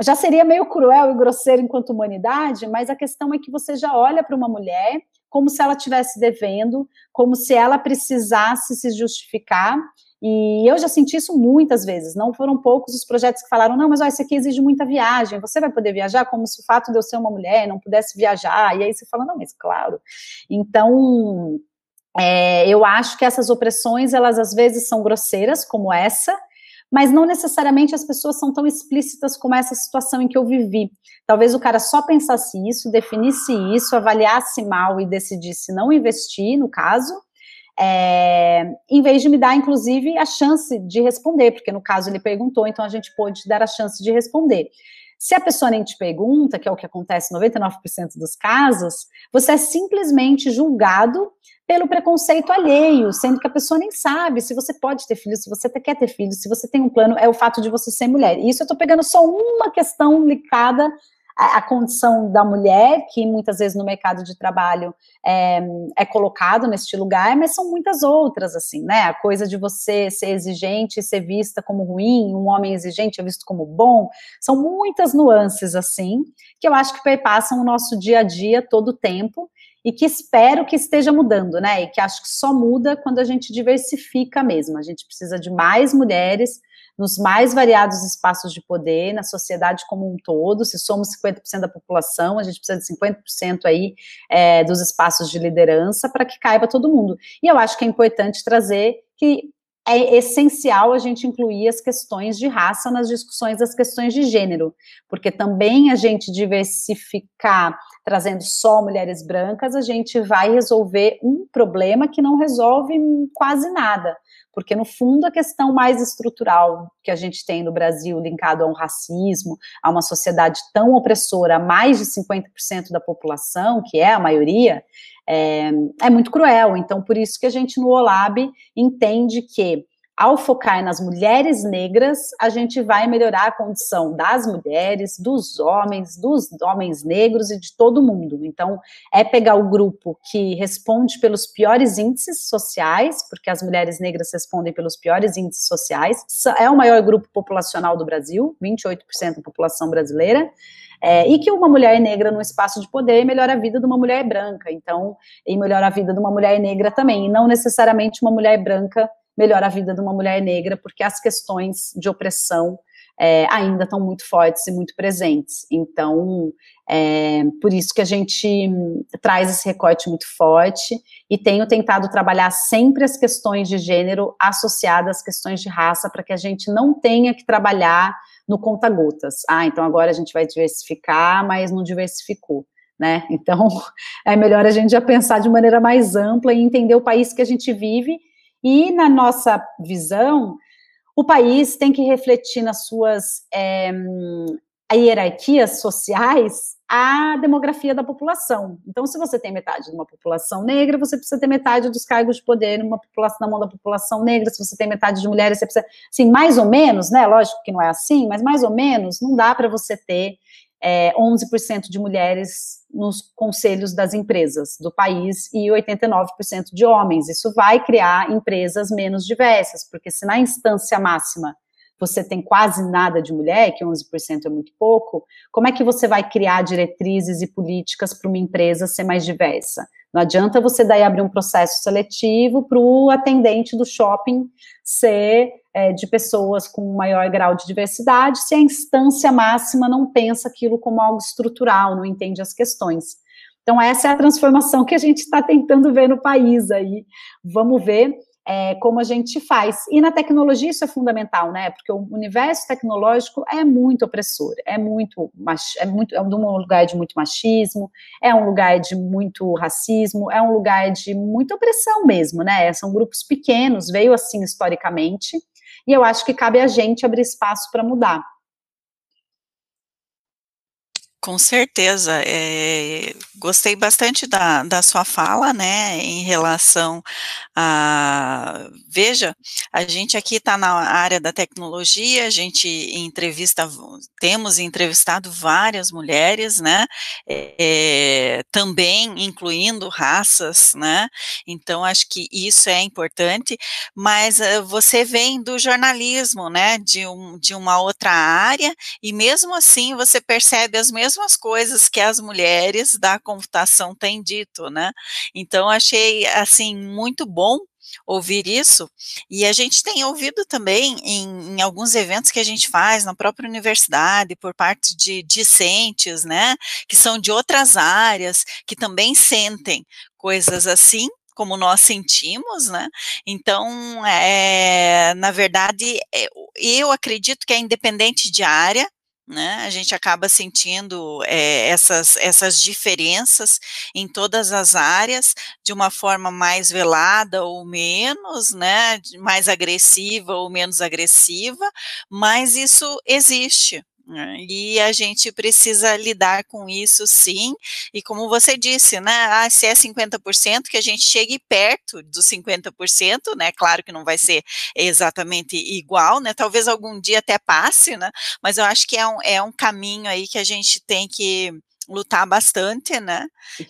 Já seria meio cruel e grosseiro enquanto humanidade, mas a questão é que você já olha para uma mulher como se ela estivesse devendo, como se ela precisasse se justificar e eu já senti isso muitas vezes, não foram poucos os projetos que falaram, não, mas esse aqui exige muita viagem, você vai poder viajar como se o fato de eu ser uma mulher não pudesse viajar, e aí você fala, não, mas claro. Então, é, eu acho que essas opressões, elas às vezes são grosseiras, como essa, mas não necessariamente as pessoas são tão explícitas como essa situação em que eu vivi. Talvez o cara só pensasse isso, definisse isso, avaliasse mal e decidisse não investir, no caso, é, em vez de me dar, inclusive, a chance de responder, porque no caso ele perguntou, então a gente pôde dar a chance de responder. Se a pessoa nem te pergunta, que é o que acontece em 99% dos casos, você é simplesmente julgado pelo preconceito alheio, sendo que a pessoa nem sabe se você pode ter filho, se você quer ter filho, se você tem um plano, é o fato de você ser mulher. E isso eu estou pegando só uma questão ligada a, condição da mulher, que muitas vezes no mercado de trabalho é, é colocado neste lugar, mas são muitas outras, assim, né? A coisa de você ser exigente e ser vista como ruim, um homem exigente é visto como bom, são muitas nuances, assim, que eu acho que perpassam o nosso dia a dia todo o tempo, e que espero que esteja mudando, né? E que acho que só muda quando a gente diversifica mesmo. A gente precisa de mais mulheres nos mais variados espaços de poder, na sociedade como um todo. Se somos 50% da população, a gente precisa de 50% aí é, dos espaços de liderança para que caiba todo mundo. E eu acho que é importante trazer que é essencial a gente incluir as questões de raça nas discussões das questões de gênero, porque também a gente diversificar, trazendo só mulheres brancas, a gente vai resolver um problema que não resolve quase nada porque no fundo a questão mais estrutural que a gente tem no Brasil, linkado a um racismo, a uma sociedade tão opressora, mais de 50% da população, que é a maioria, é, é muito cruel. Então, por isso que a gente no OLAB entende que ao focar nas mulheres negras, a gente vai melhorar a condição das mulheres, dos homens, dos homens negros e de todo mundo. Então, é pegar o grupo que responde pelos piores índices sociais, porque as mulheres negras respondem pelos piores índices sociais, é o maior grupo populacional do Brasil, 28% da população brasileira. É, e que uma mulher negra no espaço de poder melhora a vida de uma mulher branca, então, e melhora a vida de uma mulher negra também, e não necessariamente uma mulher branca melhora a vida de uma mulher negra, porque as questões de opressão é, ainda estão muito fortes e muito presentes. Então, é, por isso que a gente traz esse recorte muito forte e tenho tentado trabalhar sempre as questões de gênero associadas às questões de raça, para que a gente não tenha que trabalhar no conta-gotas. Ah, então agora a gente vai diversificar, mas não diversificou. Né? Então, é melhor a gente já pensar de maneira mais ampla e entender o país que a gente vive e, na nossa visão, o país tem que refletir nas suas é, hierarquias sociais a demografia da população. Então, se você tem metade de uma população negra, você precisa ter metade dos cargos de poder numa população, na mão da população negra. Se você tem metade de mulheres, você precisa, assim, mais ou menos, né? Lógico que não é assim, mas mais ou menos, não dá para você ter é, 11% de mulheres nos conselhos das empresas do país e 89% de homens. Isso vai criar empresas menos diversas, porque se na instância máxima você tem quase nada de mulher, que 11% é muito pouco, como é que você vai criar diretrizes e políticas para uma empresa ser mais diversa? Não adianta você daí abrir um processo seletivo para o atendente do shopping ser é, de pessoas com maior grau de diversidade, se a instância máxima não pensa aquilo como algo estrutural, não entende as questões. Então, essa é a transformação que a gente está tentando ver no país aí. Vamos ver é, como a gente faz. E na tecnologia isso é fundamental, né? Porque o universo tecnológico é muito opressor, é muito, é muito, é um lugar de muito machismo, é um lugar de muito racismo, é um lugar de muita opressão mesmo, né? São grupos pequenos, veio assim historicamente, e eu acho que cabe a gente abrir espaço para mudar. Com certeza, é, gostei bastante da, da sua fala, né, em relação a, veja, a gente aqui está na área da tecnologia, a gente entrevista, temos entrevistado várias mulheres, né, é, também incluindo raças, né, então acho que isso é importante, mas uh, você vem do jornalismo, né, de, um, de uma outra área, e mesmo assim você percebe as mesmas mesmas coisas que as mulheres da computação têm dito, né? Então achei assim muito bom ouvir isso, e a gente tem ouvido também em, em, alguns eventos que a gente faz na própria universidade, por parte de discentes, né, que são de outras áreas, que também sentem coisas assim, como nós sentimos, né, então, é, na verdade, é, eu acredito que é independente de área, né? A gente acaba sentindo é, essas, essas diferenças em todas as áreas, de uma forma mais velada ou menos, né? Mais agressiva ou menos agressiva, mas isso existe, e a gente precisa lidar com isso sim, e como você disse, né, ah, se é 50%, que a gente chegue perto dos 50%, né, claro que não vai ser exatamente igual, né, talvez algum dia até passe, né, mas eu acho que é um, é um caminho aí que a gente tem que lutar bastante, né,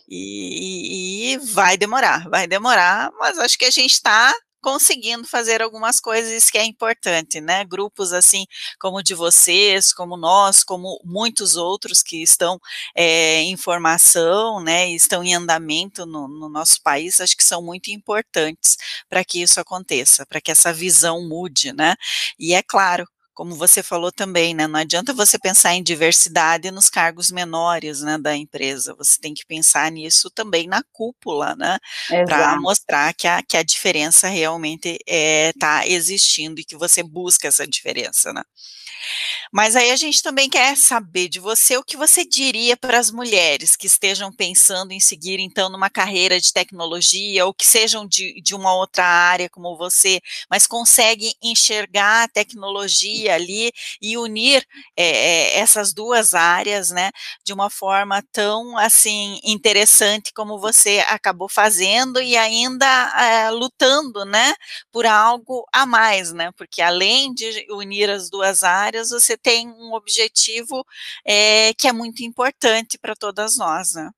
e, e vai demorar, vai demorar, mas acho que a gente está conseguindo fazer algumas coisas que é importante, né? Grupos assim como o de vocês, como nós, como muitos outros que estão é, em formação, né? Estão em andamento no, no nosso país, acho que são muito importantes para que isso aconteça, para que essa visão mude, né? E é claro, como você falou também, né, não adianta você pensar em diversidade nos cargos menores, né, da empresa, você tem que pensar nisso também na cúpula, né, para mostrar que a, que a diferença realmente está eh, é, existindo e que você busca essa diferença, né. Mas aí a gente também quer saber de você o que você diria para as mulheres que estejam pensando em seguir, então, numa carreira de tecnologia, ou que sejam de, de uma outra área como você, mas conseguem enxergar a tecnologia ali e unir é, essas duas áreas, né, de uma forma tão, assim, interessante como você acabou fazendo e ainda é, lutando, né, por algo a mais, né, porque além de unir as duas áreas, você tem um objetivo é, que é muito importante para todas nós, né?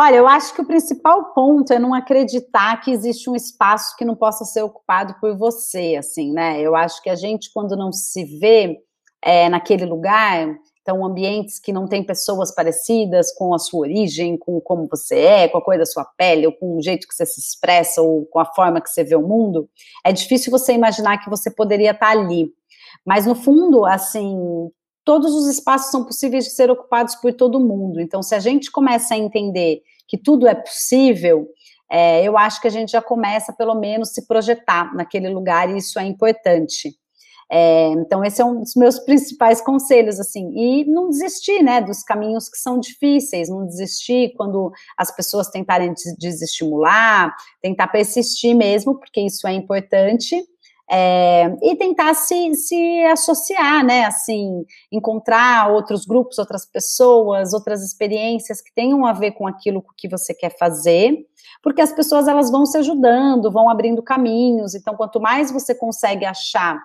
Olha, eu acho que o principal ponto é não acreditar que existe um espaço que não possa ser ocupado por você, assim, né? Eu acho que a gente, quando não se vê é, naquele lugar, então ambientes que não tem pessoas parecidas com a sua origem, com como você é, com a cor da sua pele, ou com o jeito que você se expressa, ou com a forma que você vê o mundo, é difícil você imaginar que você poderia estar ali. Mas, no fundo, assim, todos os espaços são possíveis de ser ocupados por todo mundo. Então, se a gente começa a entender que tudo é possível, é, eu acho que a gente já começa, pelo menos, se projetar naquele lugar, e isso é importante. É, então, esse é um dos meus principais conselhos, assim, e não desistir, né, dos caminhos que são difíceis, não desistir quando as pessoas tentarem desestimular, tentar persistir mesmo, porque isso é importante, é, e tentar se, se associar, né, assim, encontrar outros grupos, outras pessoas, outras experiências que tenham a ver com aquilo que você quer fazer, porque as pessoas elas vão se ajudando, vão abrindo caminhos, então quanto mais você consegue achar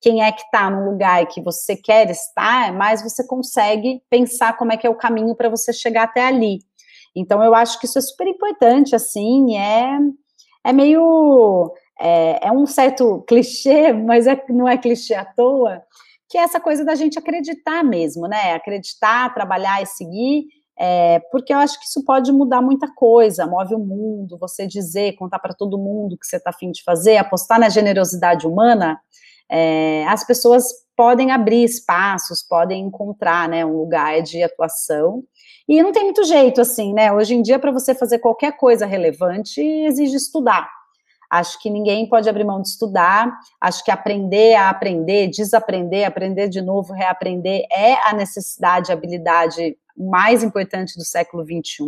quem é que está no lugar que você quer estar, mais você consegue pensar como é que é o caminho para você chegar até ali. Então eu acho que isso é super importante, assim, é, é meio é, é um certo clichê, mas é, não é clichê à toa, que é essa coisa da gente acreditar mesmo, né? Acreditar, trabalhar e seguir, é, porque eu acho que isso pode mudar muita coisa, move o mundo, você dizer, contar para todo mundo que você está afim de fazer, apostar na generosidade humana, é, as pessoas podem abrir espaços, podem encontrar, né, um lugar de atuação, e não tem muito jeito, assim, né, hoje em dia, para você fazer qualquer coisa relevante, exige estudar, Acho que ninguém pode abrir mão de estudar. Acho que aprender a aprender, desaprender, aprender de novo, reaprender é a necessidade, a habilidade mais importante do século XXI.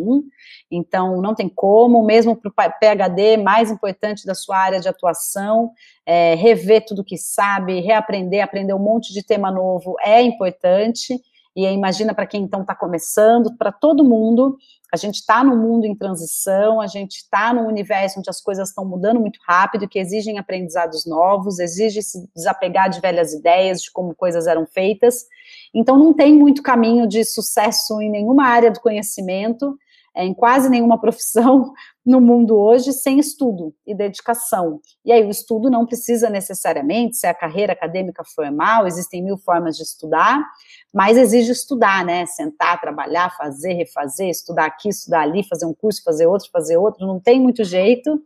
Então, não tem como, mesmo para o PhD, mais importante da sua área de atuação, é, rever tudo que sabe, reaprender, aprender um monte de tema novo é importante. E imagina para quem então está começando, para todo mundo, a gente está num mundo em transição, a gente está num universo onde as coisas estão mudando muito rápido, que exigem aprendizados novos, exige se desapegar de velhas ideias, de como coisas eram feitas. Então, não tem muito caminho de sucesso em nenhuma área do conhecimento, é, em quase nenhuma profissão no mundo hoje, sem estudo e dedicação. E aí, o estudo não precisa necessariamente ser a carreira acadêmica formal, existem mil formas de estudar, mas exige estudar, né? Sentar, trabalhar, fazer, refazer, estudar aqui, estudar ali, fazer um curso, fazer outro, fazer outro, não tem muito jeito.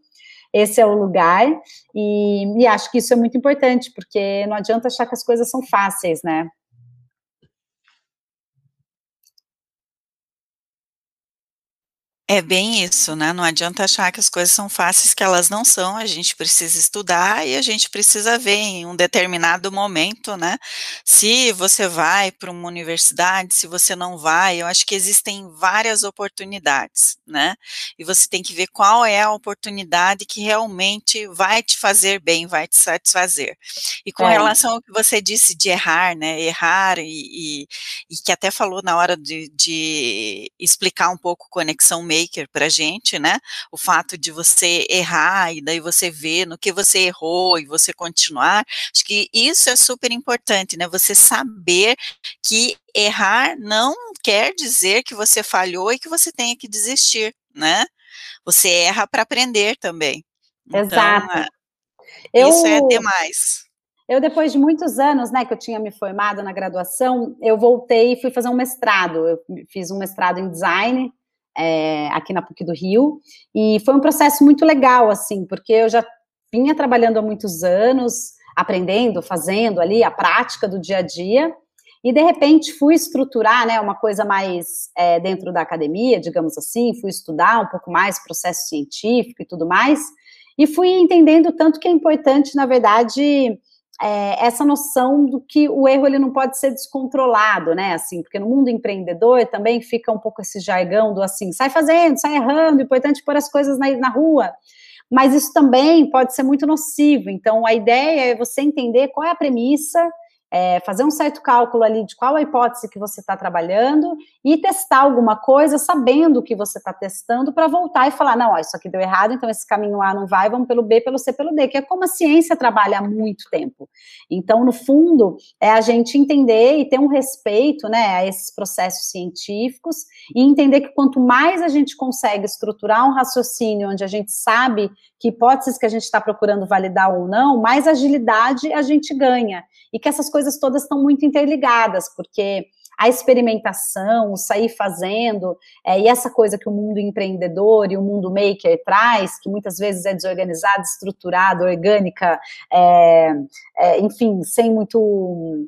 Esse é o lugar, e, e acho que isso é muito importante, porque não adianta achar que as coisas são fáceis, né? É bem isso, né, não adianta achar que as coisas são fáceis, que elas não são, a gente precisa estudar e a gente precisa ver em um determinado momento, né, se você vai para uma universidade, se você não vai, eu acho que existem várias oportunidades, né, e você tem que ver qual é a oportunidade que realmente vai te fazer bem, vai te satisfazer. E com é. relação ao que você disse de errar, né, errar e, e, e que até falou na hora de, de explicar um pouco conexão maker para gente, né? O fato de você errar e daí você ver no que você errou e você continuar, acho que isso é super importante, né? Você saber que errar não quer dizer que você falhou e que você tenha que desistir, né? Você erra para aprender também. Então, Exato. É, eu, isso é demais. Eu, depois de muitos anos, né, que eu tinha me formado na graduação, eu voltei e fui fazer um mestrado. Eu fiz um mestrado em design é, aqui na PUC do Rio, e foi um processo muito legal, assim, porque eu já vinha trabalhando há muitos anos, aprendendo, fazendo ali a prática do dia a dia, e de repente fui estruturar, né, uma coisa mais é, dentro da academia, digamos assim, fui estudar um pouco mais processo científico e tudo mais, e fui entendendo tanto que é importante, na verdade, é, essa noção do que o erro ele não pode ser descontrolado, né? Assim, porque no mundo empreendedor também fica um pouco esse jargão do assim, sai fazendo, sai errando, importante pôr as coisas na, na rua. Mas isso também pode ser muito nocivo. Então, a ideia é você entender qual é a premissa, é, fazer um certo cálculo ali de qual a hipótese que você está trabalhando e testar alguma coisa sabendo o que você está testando para voltar e falar, não, ó, isso aqui deu errado, então esse caminho A não vai, vamos pelo B, pelo C, pelo D, que é como a ciência trabalha há muito tempo. Então, no fundo, é a gente entender e ter um respeito, né, a esses processos científicos e entender que quanto mais a gente consegue estruturar um raciocínio onde a gente sabe que hipóteses que a gente está procurando validar ou não, mais agilidade a gente ganha. E que essas coisas todas estão muito interligadas, porque a experimentação, o sair fazendo, é, e essa coisa que o mundo empreendedor e o mundo maker traz, que muitas vezes é desorganizada, estruturada, orgânica, é, é, enfim, sem muito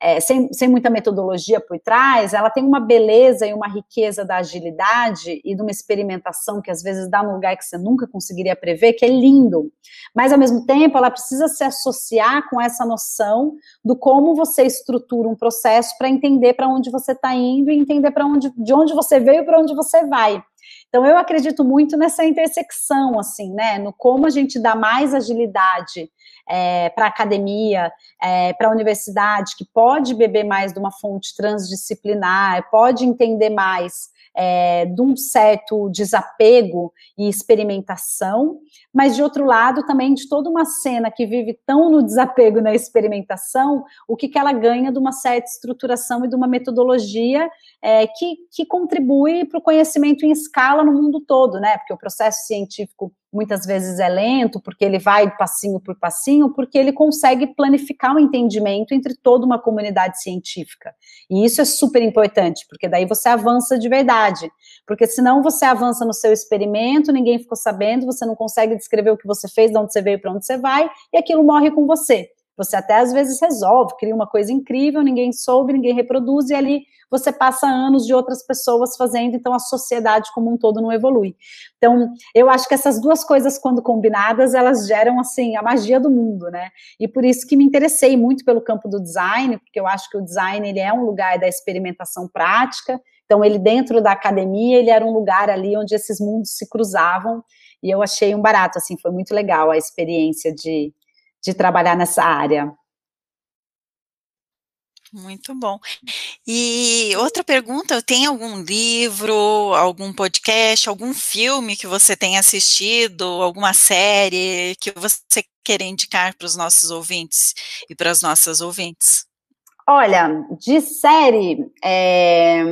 é, sem, sem muita metodologia por trás, ela tem uma beleza e uma riqueza da agilidade e de uma experimentação que às vezes dá num lugar que você nunca conseguiria prever, que é lindo. Mas ao mesmo tempo, ela precisa se associar com essa noção do como você estrutura um processo para entender para onde você está indo e entender para onde de onde você veio para onde você vai. Então, eu acredito muito nessa intersecção, assim, né? No como a gente dá mais agilidade é, para a academia, é, para a universidade, que pode beber mais de uma fonte transdisciplinar, pode entender mais é, de um certo desapego e experimentação, mas de outro lado também de toda uma cena que vive tão no desapego na experimentação, o que, que ela ganha de uma certa estruturação e de uma metodologia é, que, que contribui para o conhecimento em escala no mundo todo, né? Porque o processo científico muitas vezes é lento, porque ele vai passinho por passinho, porque ele consegue planificar um entendimento entre toda uma comunidade científica. E isso é super importante, porque daí você avança de verdade. Porque senão você avança no seu experimento, ninguém ficou sabendo, você não consegue descrever o que você fez, de onde você veio, para onde você vai, e aquilo morre com você. Você até às vezes resolve, cria uma coisa incrível, ninguém soube, ninguém reproduz, e ali você passa anos de outras pessoas fazendo, então a sociedade como um todo não evolui. Então, eu acho que essas duas coisas, quando combinadas, elas geram, assim, a magia do mundo, né? E por isso que me interessei muito pelo campo do design, porque eu acho que o design, ele é um lugar da experimentação prática, então ele dentro da academia, ele era um lugar ali onde esses mundos se cruzavam, e eu achei um barato, assim, foi muito legal a experiência de, de trabalhar nessa área. Muito bom. E outra pergunta, tem algum livro, algum podcast, algum filme que você tenha assistido, alguma série que você queira indicar para os nossos ouvintes e para as nossas ouvintes? Olha, de série, é,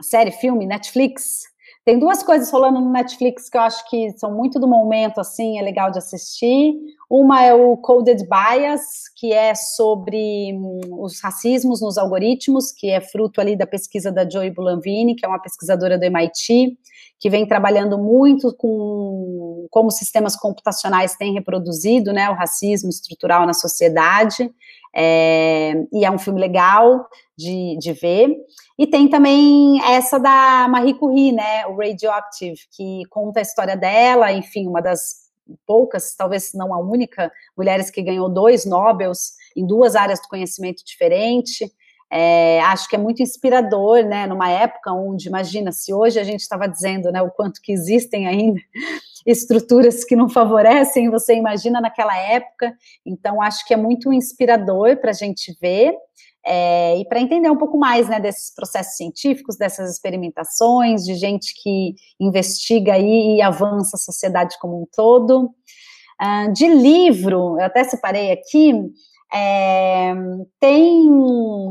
série, filme, Netflix, tem duas coisas rolando no Netflix que eu acho que são muito do momento, assim, é legal de assistir. Uma é o Coded Bias, que é sobre hum, os racismos nos algoritmos, que é fruto ali da pesquisa da Joy Bulanvini, que é uma pesquisadora do MIT, que vem trabalhando muito com como sistemas computacionais têm reproduzido, né, o racismo estrutural na sociedade. É, e é um filme legal de, de ver. E tem também essa da Marie Curie, né, o Radioactive, que conta a história dela, enfim, uma das poucas, talvez não a única, mulheres que ganhou dois Nobels em duas áreas do conhecimento diferente. É, acho que é muito inspirador, né, numa época onde, imagina, se hoje a gente estava dizendo, né, o quanto que existem ainda estruturas que não favorecem, você imagina naquela época, então acho que é muito inspirador para a gente ver, é, e para entender um pouco mais né, desses processos científicos, dessas experimentações, de gente que investiga aí e avança a sociedade como um todo. Uh, de livro, eu até separei aqui, é, tem,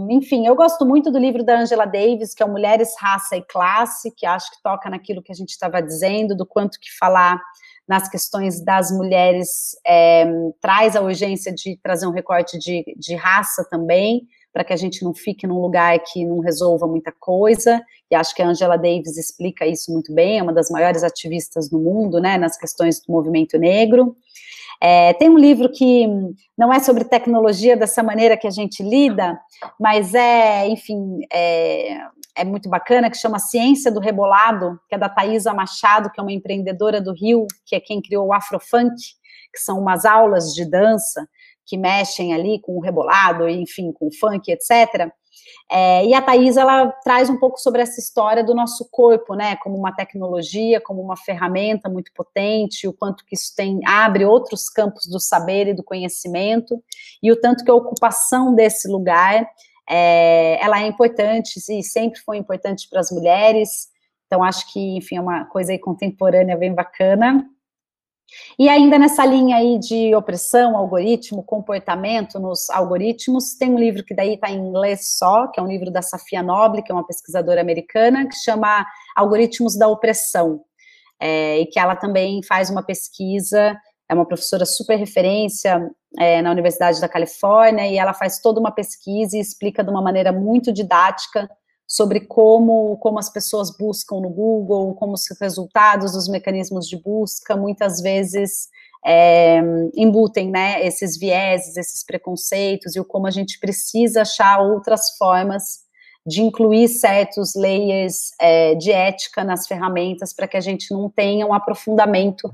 enfim, eu gosto muito do livro da Angela Davis, que é Mulheres, Raça e Classe, que acho que toca naquilo que a gente estava dizendo, do quanto que falar nas questões das mulheres é, traz a urgência de trazer um recorte de, de raça também, para que a gente não fique num lugar que não resolva muita coisa, e acho que a Angela Davis explica isso muito bem, é uma das maiores ativistas do mundo, né, nas questões do movimento negro. É, tem um livro que não é sobre tecnologia dessa maneira que a gente lida, mas é, enfim, é, é muito bacana, que chama Ciência do Rebolado, que é da Thaisa Machado, que é uma empreendedora do Rio, que é quem criou o Afrofunk, que são umas aulas de dança, que mexem ali com o rebolado, enfim, com o funk, etc. É, e a Thais, ela traz um pouco sobre essa história do nosso corpo, né, como uma tecnologia, como uma ferramenta muito potente, o quanto que isso tem, abre outros campos do saber e do conhecimento, e o tanto que a ocupação desse lugar, é, ela é importante e sempre foi importante para as mulheres, então acho que, enfim, é uma coisa aí contemporânea bem bacana. E ainda nessa linha aí de opressão, algoritmo, comportamento nos algoritmos, tem um livro que daí está em inglês só, que é um livro da Safia Noble, que é uma pesquisadora americana, que chama Algoritmos da Opressão, é, e que ela também faz uma pesquisa, é uma professora super referência é, na Universidade da Califórnia, e ela faz toda uma pesquisa e explica de uma maneira muito didática sobre como, como as pessoas buscam no Google, como os resultados dos mecanismos de busca muitas vezes é, embutem né, esses vieses, esses preconceitos, e o como a gente precisa achar outras formas de incluir certos layers é, de ética nas ferramentas para que a gente não tenha um aprofundamento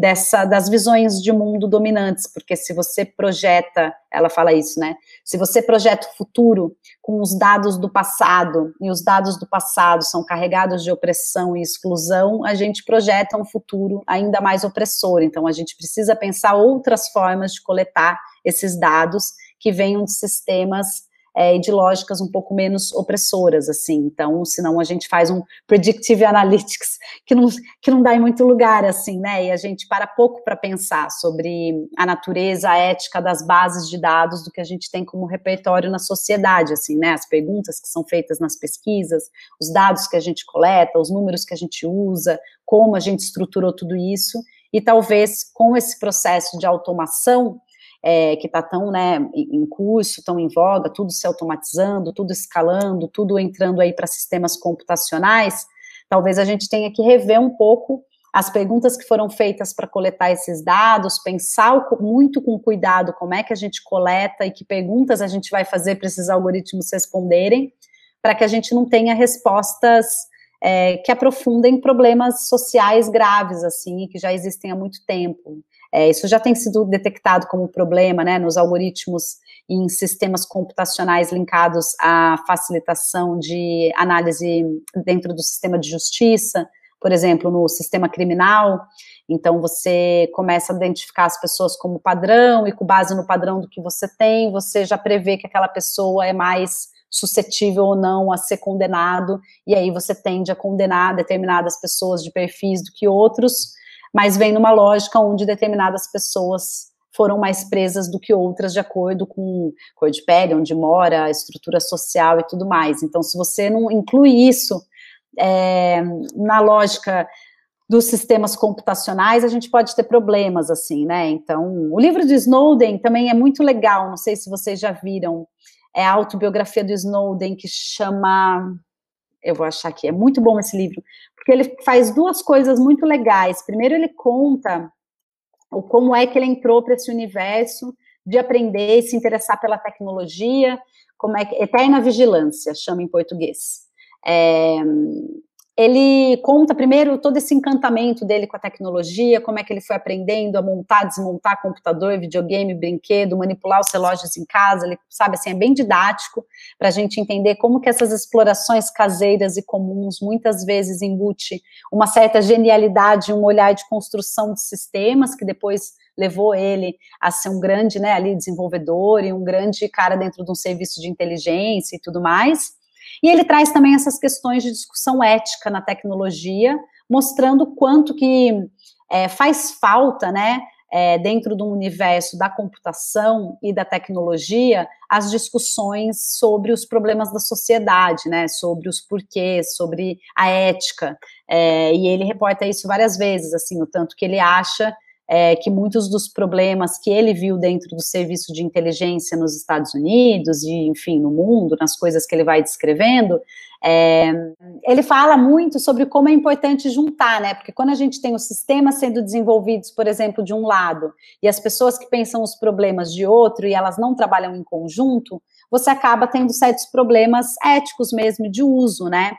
dessa das visões de mundo dominantes, porque se você projeta, ela fala isso, né? Se você projeta o futuro com os dados do passado, e os dados do passado são carregados de opressão e exclusão, a gente projeta um futuro ainda mais opressor. Então a gente precisa pensar outras formas de coletar esses dados que venham de sistemas é, de lógicas um pouco menos opressoras, assim, então, senão a gente faz um predictive analytics que não, que não dá em muito lugar, assim, né, e a gente para pouco para pensar sobre a natureza, a ética das bases de dados do que a gente tem como repertório na sociedade, assim, né, as perguntas que são feitas nas pesquisas, os dados que a gente coleta, os números que a gente usa, como a gente estruturou tudo isso, e talvez com esse processo de automação, é, que está tão né, em curso, tão em voga, tudo se automatizando, tudo escalando, tudo entrando aí para sistemas computacionais, talvez a gente tenha que rever um pouco as perguntas que foram feitas para coletar esses dados, pensar muito com cuidado como é que a gente coleta e que perguntas a gente vai fazer para esses algoritmos responderem, para que a gente não tenha respostas é, que aprofundem problemas sociais graves, assim, que já existem há muito tempo. É, isso já tem sido detectado como problema, né, nos algoritmos em sistemas computacionais linkados à facilitação de análise dentro do sistema de justiça, por exemplo, no sistema criminal. Então, você começa a identificar as pessoas como padrão, e com base no padrão do que você tem, você já prevê que aquela pessoa é mais suscetível ou não a ser condenado, e aí você tende a condenar determinadas pessoas de perfis do que outros, mas vem numa lógica onde determinadas pessoas foram mais presas do que outras de acordo com cor de pele, onde mora, estrutura social e tudo mais. Então, se você não inclui isso é, na lógica dos sistemas computacionais, a gente pode ter problemas, assim, né? Então, o livro de Snowden também é muito legal, não sei se vocês já viram, é a autobiografia do Snowden, que chama, eu vou achar aqui, é muito bom esse livro, porque ele faz duas coisas muito legais. Primeiro, ele conta o como é que ele entrou para esse universo de aprender e se interessar pela tecnologia, como é que, eterna vigilância, chama em português. É, ele conta primeiro todo esse encantamento dele com a tecnologia, como é que ele foi aprendendo a montar, desmontar computador, videogame, brinquedo, manipular os relógios em casa, ele sabe assim, é bem didático para a gente entender como que essas explorações caseiras e comuns muitas vezes embute uma certa genialidade, um olhar de construção de sistemas que depois levou ele a ser um grande, né, ali desenvolvedor e um grande cara dentro de um serviço de inteligência e tudo mais. E ele traz também essas questões de discussão ética na tecnologia, mostrando quanto que é, faz falta, né, é, dentro do universo da computação e da tecnologia, as discussões sobre os problemas da sociedade, né, sobre os porquês, sobre a ética, é, e ele reporta isso várias vezes, assim, o tanto que ele acha é, que muitos dos problemas que ele viu dentro do serviço de inteligência nos Estados Unidos e, enfim, no mundo, nas coisas que ele vai descrevendo, é, ele fala muito sobre como é importante juntar, né? Porque quando a gente tem os sistemas sendo desenvolvidos, por exemplo, de um lado, e as pessoas que pensam os problemas de outro e elas não trabalham em conjunto, você acaba tendo certos problemas éticos mesmo de uso, né?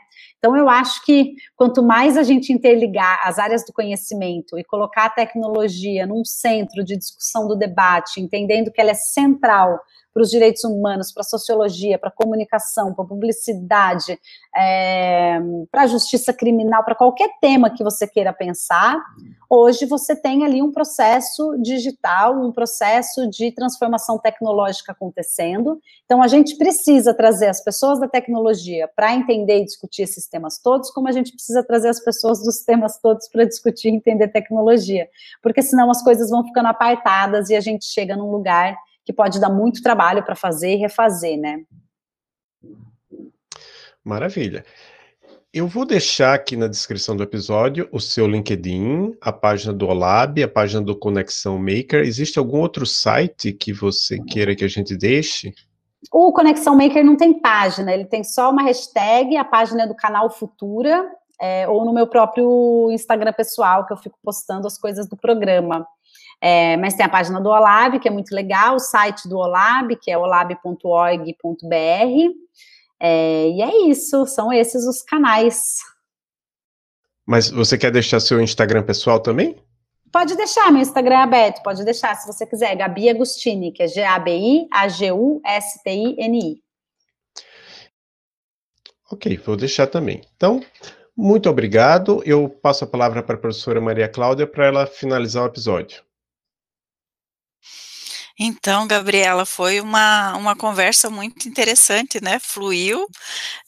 Então, eu acho que quanto mais a gente interligar as áreas do conhecimento e colocar a tecnologia num centro de discussão do debate, entendendo que ela é central para os direitos humanos, para a sociologia, para a comunicação, para publicidade, é, para a justiça criminal, para qualquer tema que você queira pensar, hoje você tem ali um processo digital, um processo de transformação tecnológica acontecendo. Então, a gente precisa trazer as pessoas da tecnologia para entender e discutir esses temas todos, como a gente precisa trazer as pessoas dos temas todos para discutir e entender tecnologia. Porque senão as coisas vão ficando apartadas e a gente chega num lugar que pode dar muito trabalho para fazer e refazer, né? Maravilha. Eu vou deixar aqui na descrição do episódio o seu LinkedIn, a página do Olab, a página do Conexão Maker. Existe algum outro site que você queira que a gente deixe? O Conexão Maker não tem página, ele tem só uma hashtag, a página é do canal Futura, é, ou no meu próprio Instagram pessoal, que eu fico postando as coisas do programa. É, mas tem a página do Olab, que é muito legal, o site do Olab, que é olab.org.br. É, e é isso, são esses os canais. Mas você quer deixar seu Instagram pessoal também? Pode deixar, meu Instagram é aberto, pode deixar se você quiser. Gabi Agustini, que é G-A-B-I-A-G-U-S-T-I-N-I. Ok, vou deixar também. Então, muito obrigado. Eu passo a palavra para a professora Maria Cláudia para ela finalizar o episódio. Então, Gabriela, foi uma, uma conversa muito interessante, né? Fluiu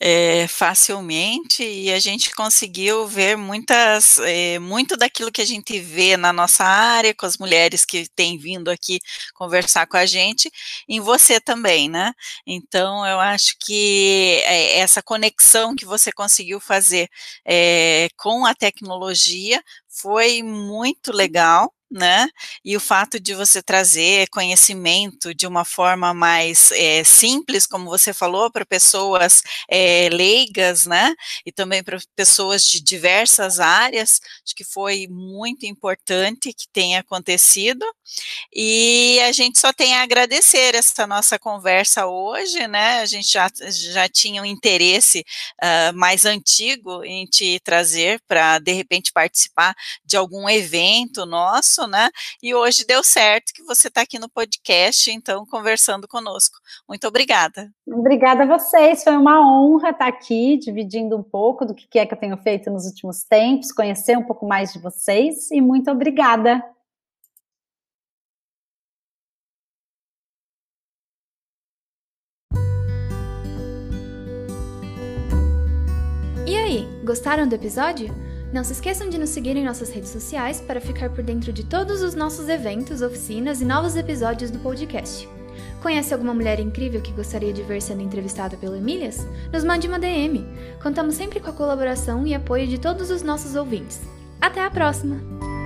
é, facilmente e a gente conseguiu ver muitas, é, muito daquilo que a gente vê na nossa área, com as mulheres que têm vindo aqui conversar com a gente, em você também, né? Então, eu acho que é, essa conexão que você conseguiu fazer com a tecnologia foi muito legal né? E o fato de você trazer conhecimento de uma forma mais é, simples, como você falou, para pessoas é, leigas, né? E também para pessoas de diversas áreas, acho que foi muito importante que tenha acontecido. E a gente só tem a agradecer essa nossa conversa hoje, né? A gente já, já tinha um interesse uh, mais antigo em te trazer para, de repente, participar de algum evento nosso, né? E hoje deu certo que você está aqui no podcast, então, conversando conosco. Muito obrigada. Obrigada a vocês, foi uma honra estar aqui, dividindo um pouco do que é que eu tenho feito nos últimos tempos, conhecer um pouco mais de vocês, e muito obrigada. Gostaram do episódio? Não se esqueçam de nos seguir em nossas redes sociais para ficar por dentro de todos os nossos eventos, oficinas e novos episódios do podcast. Conhece alguma mulher incrível que gostaria de ver sendo entrevistada pelo Emílias? Nos mande uma DM. Contamos sempre com a colaboração e apoio de todos os nossos ouvintes. Até a próxima!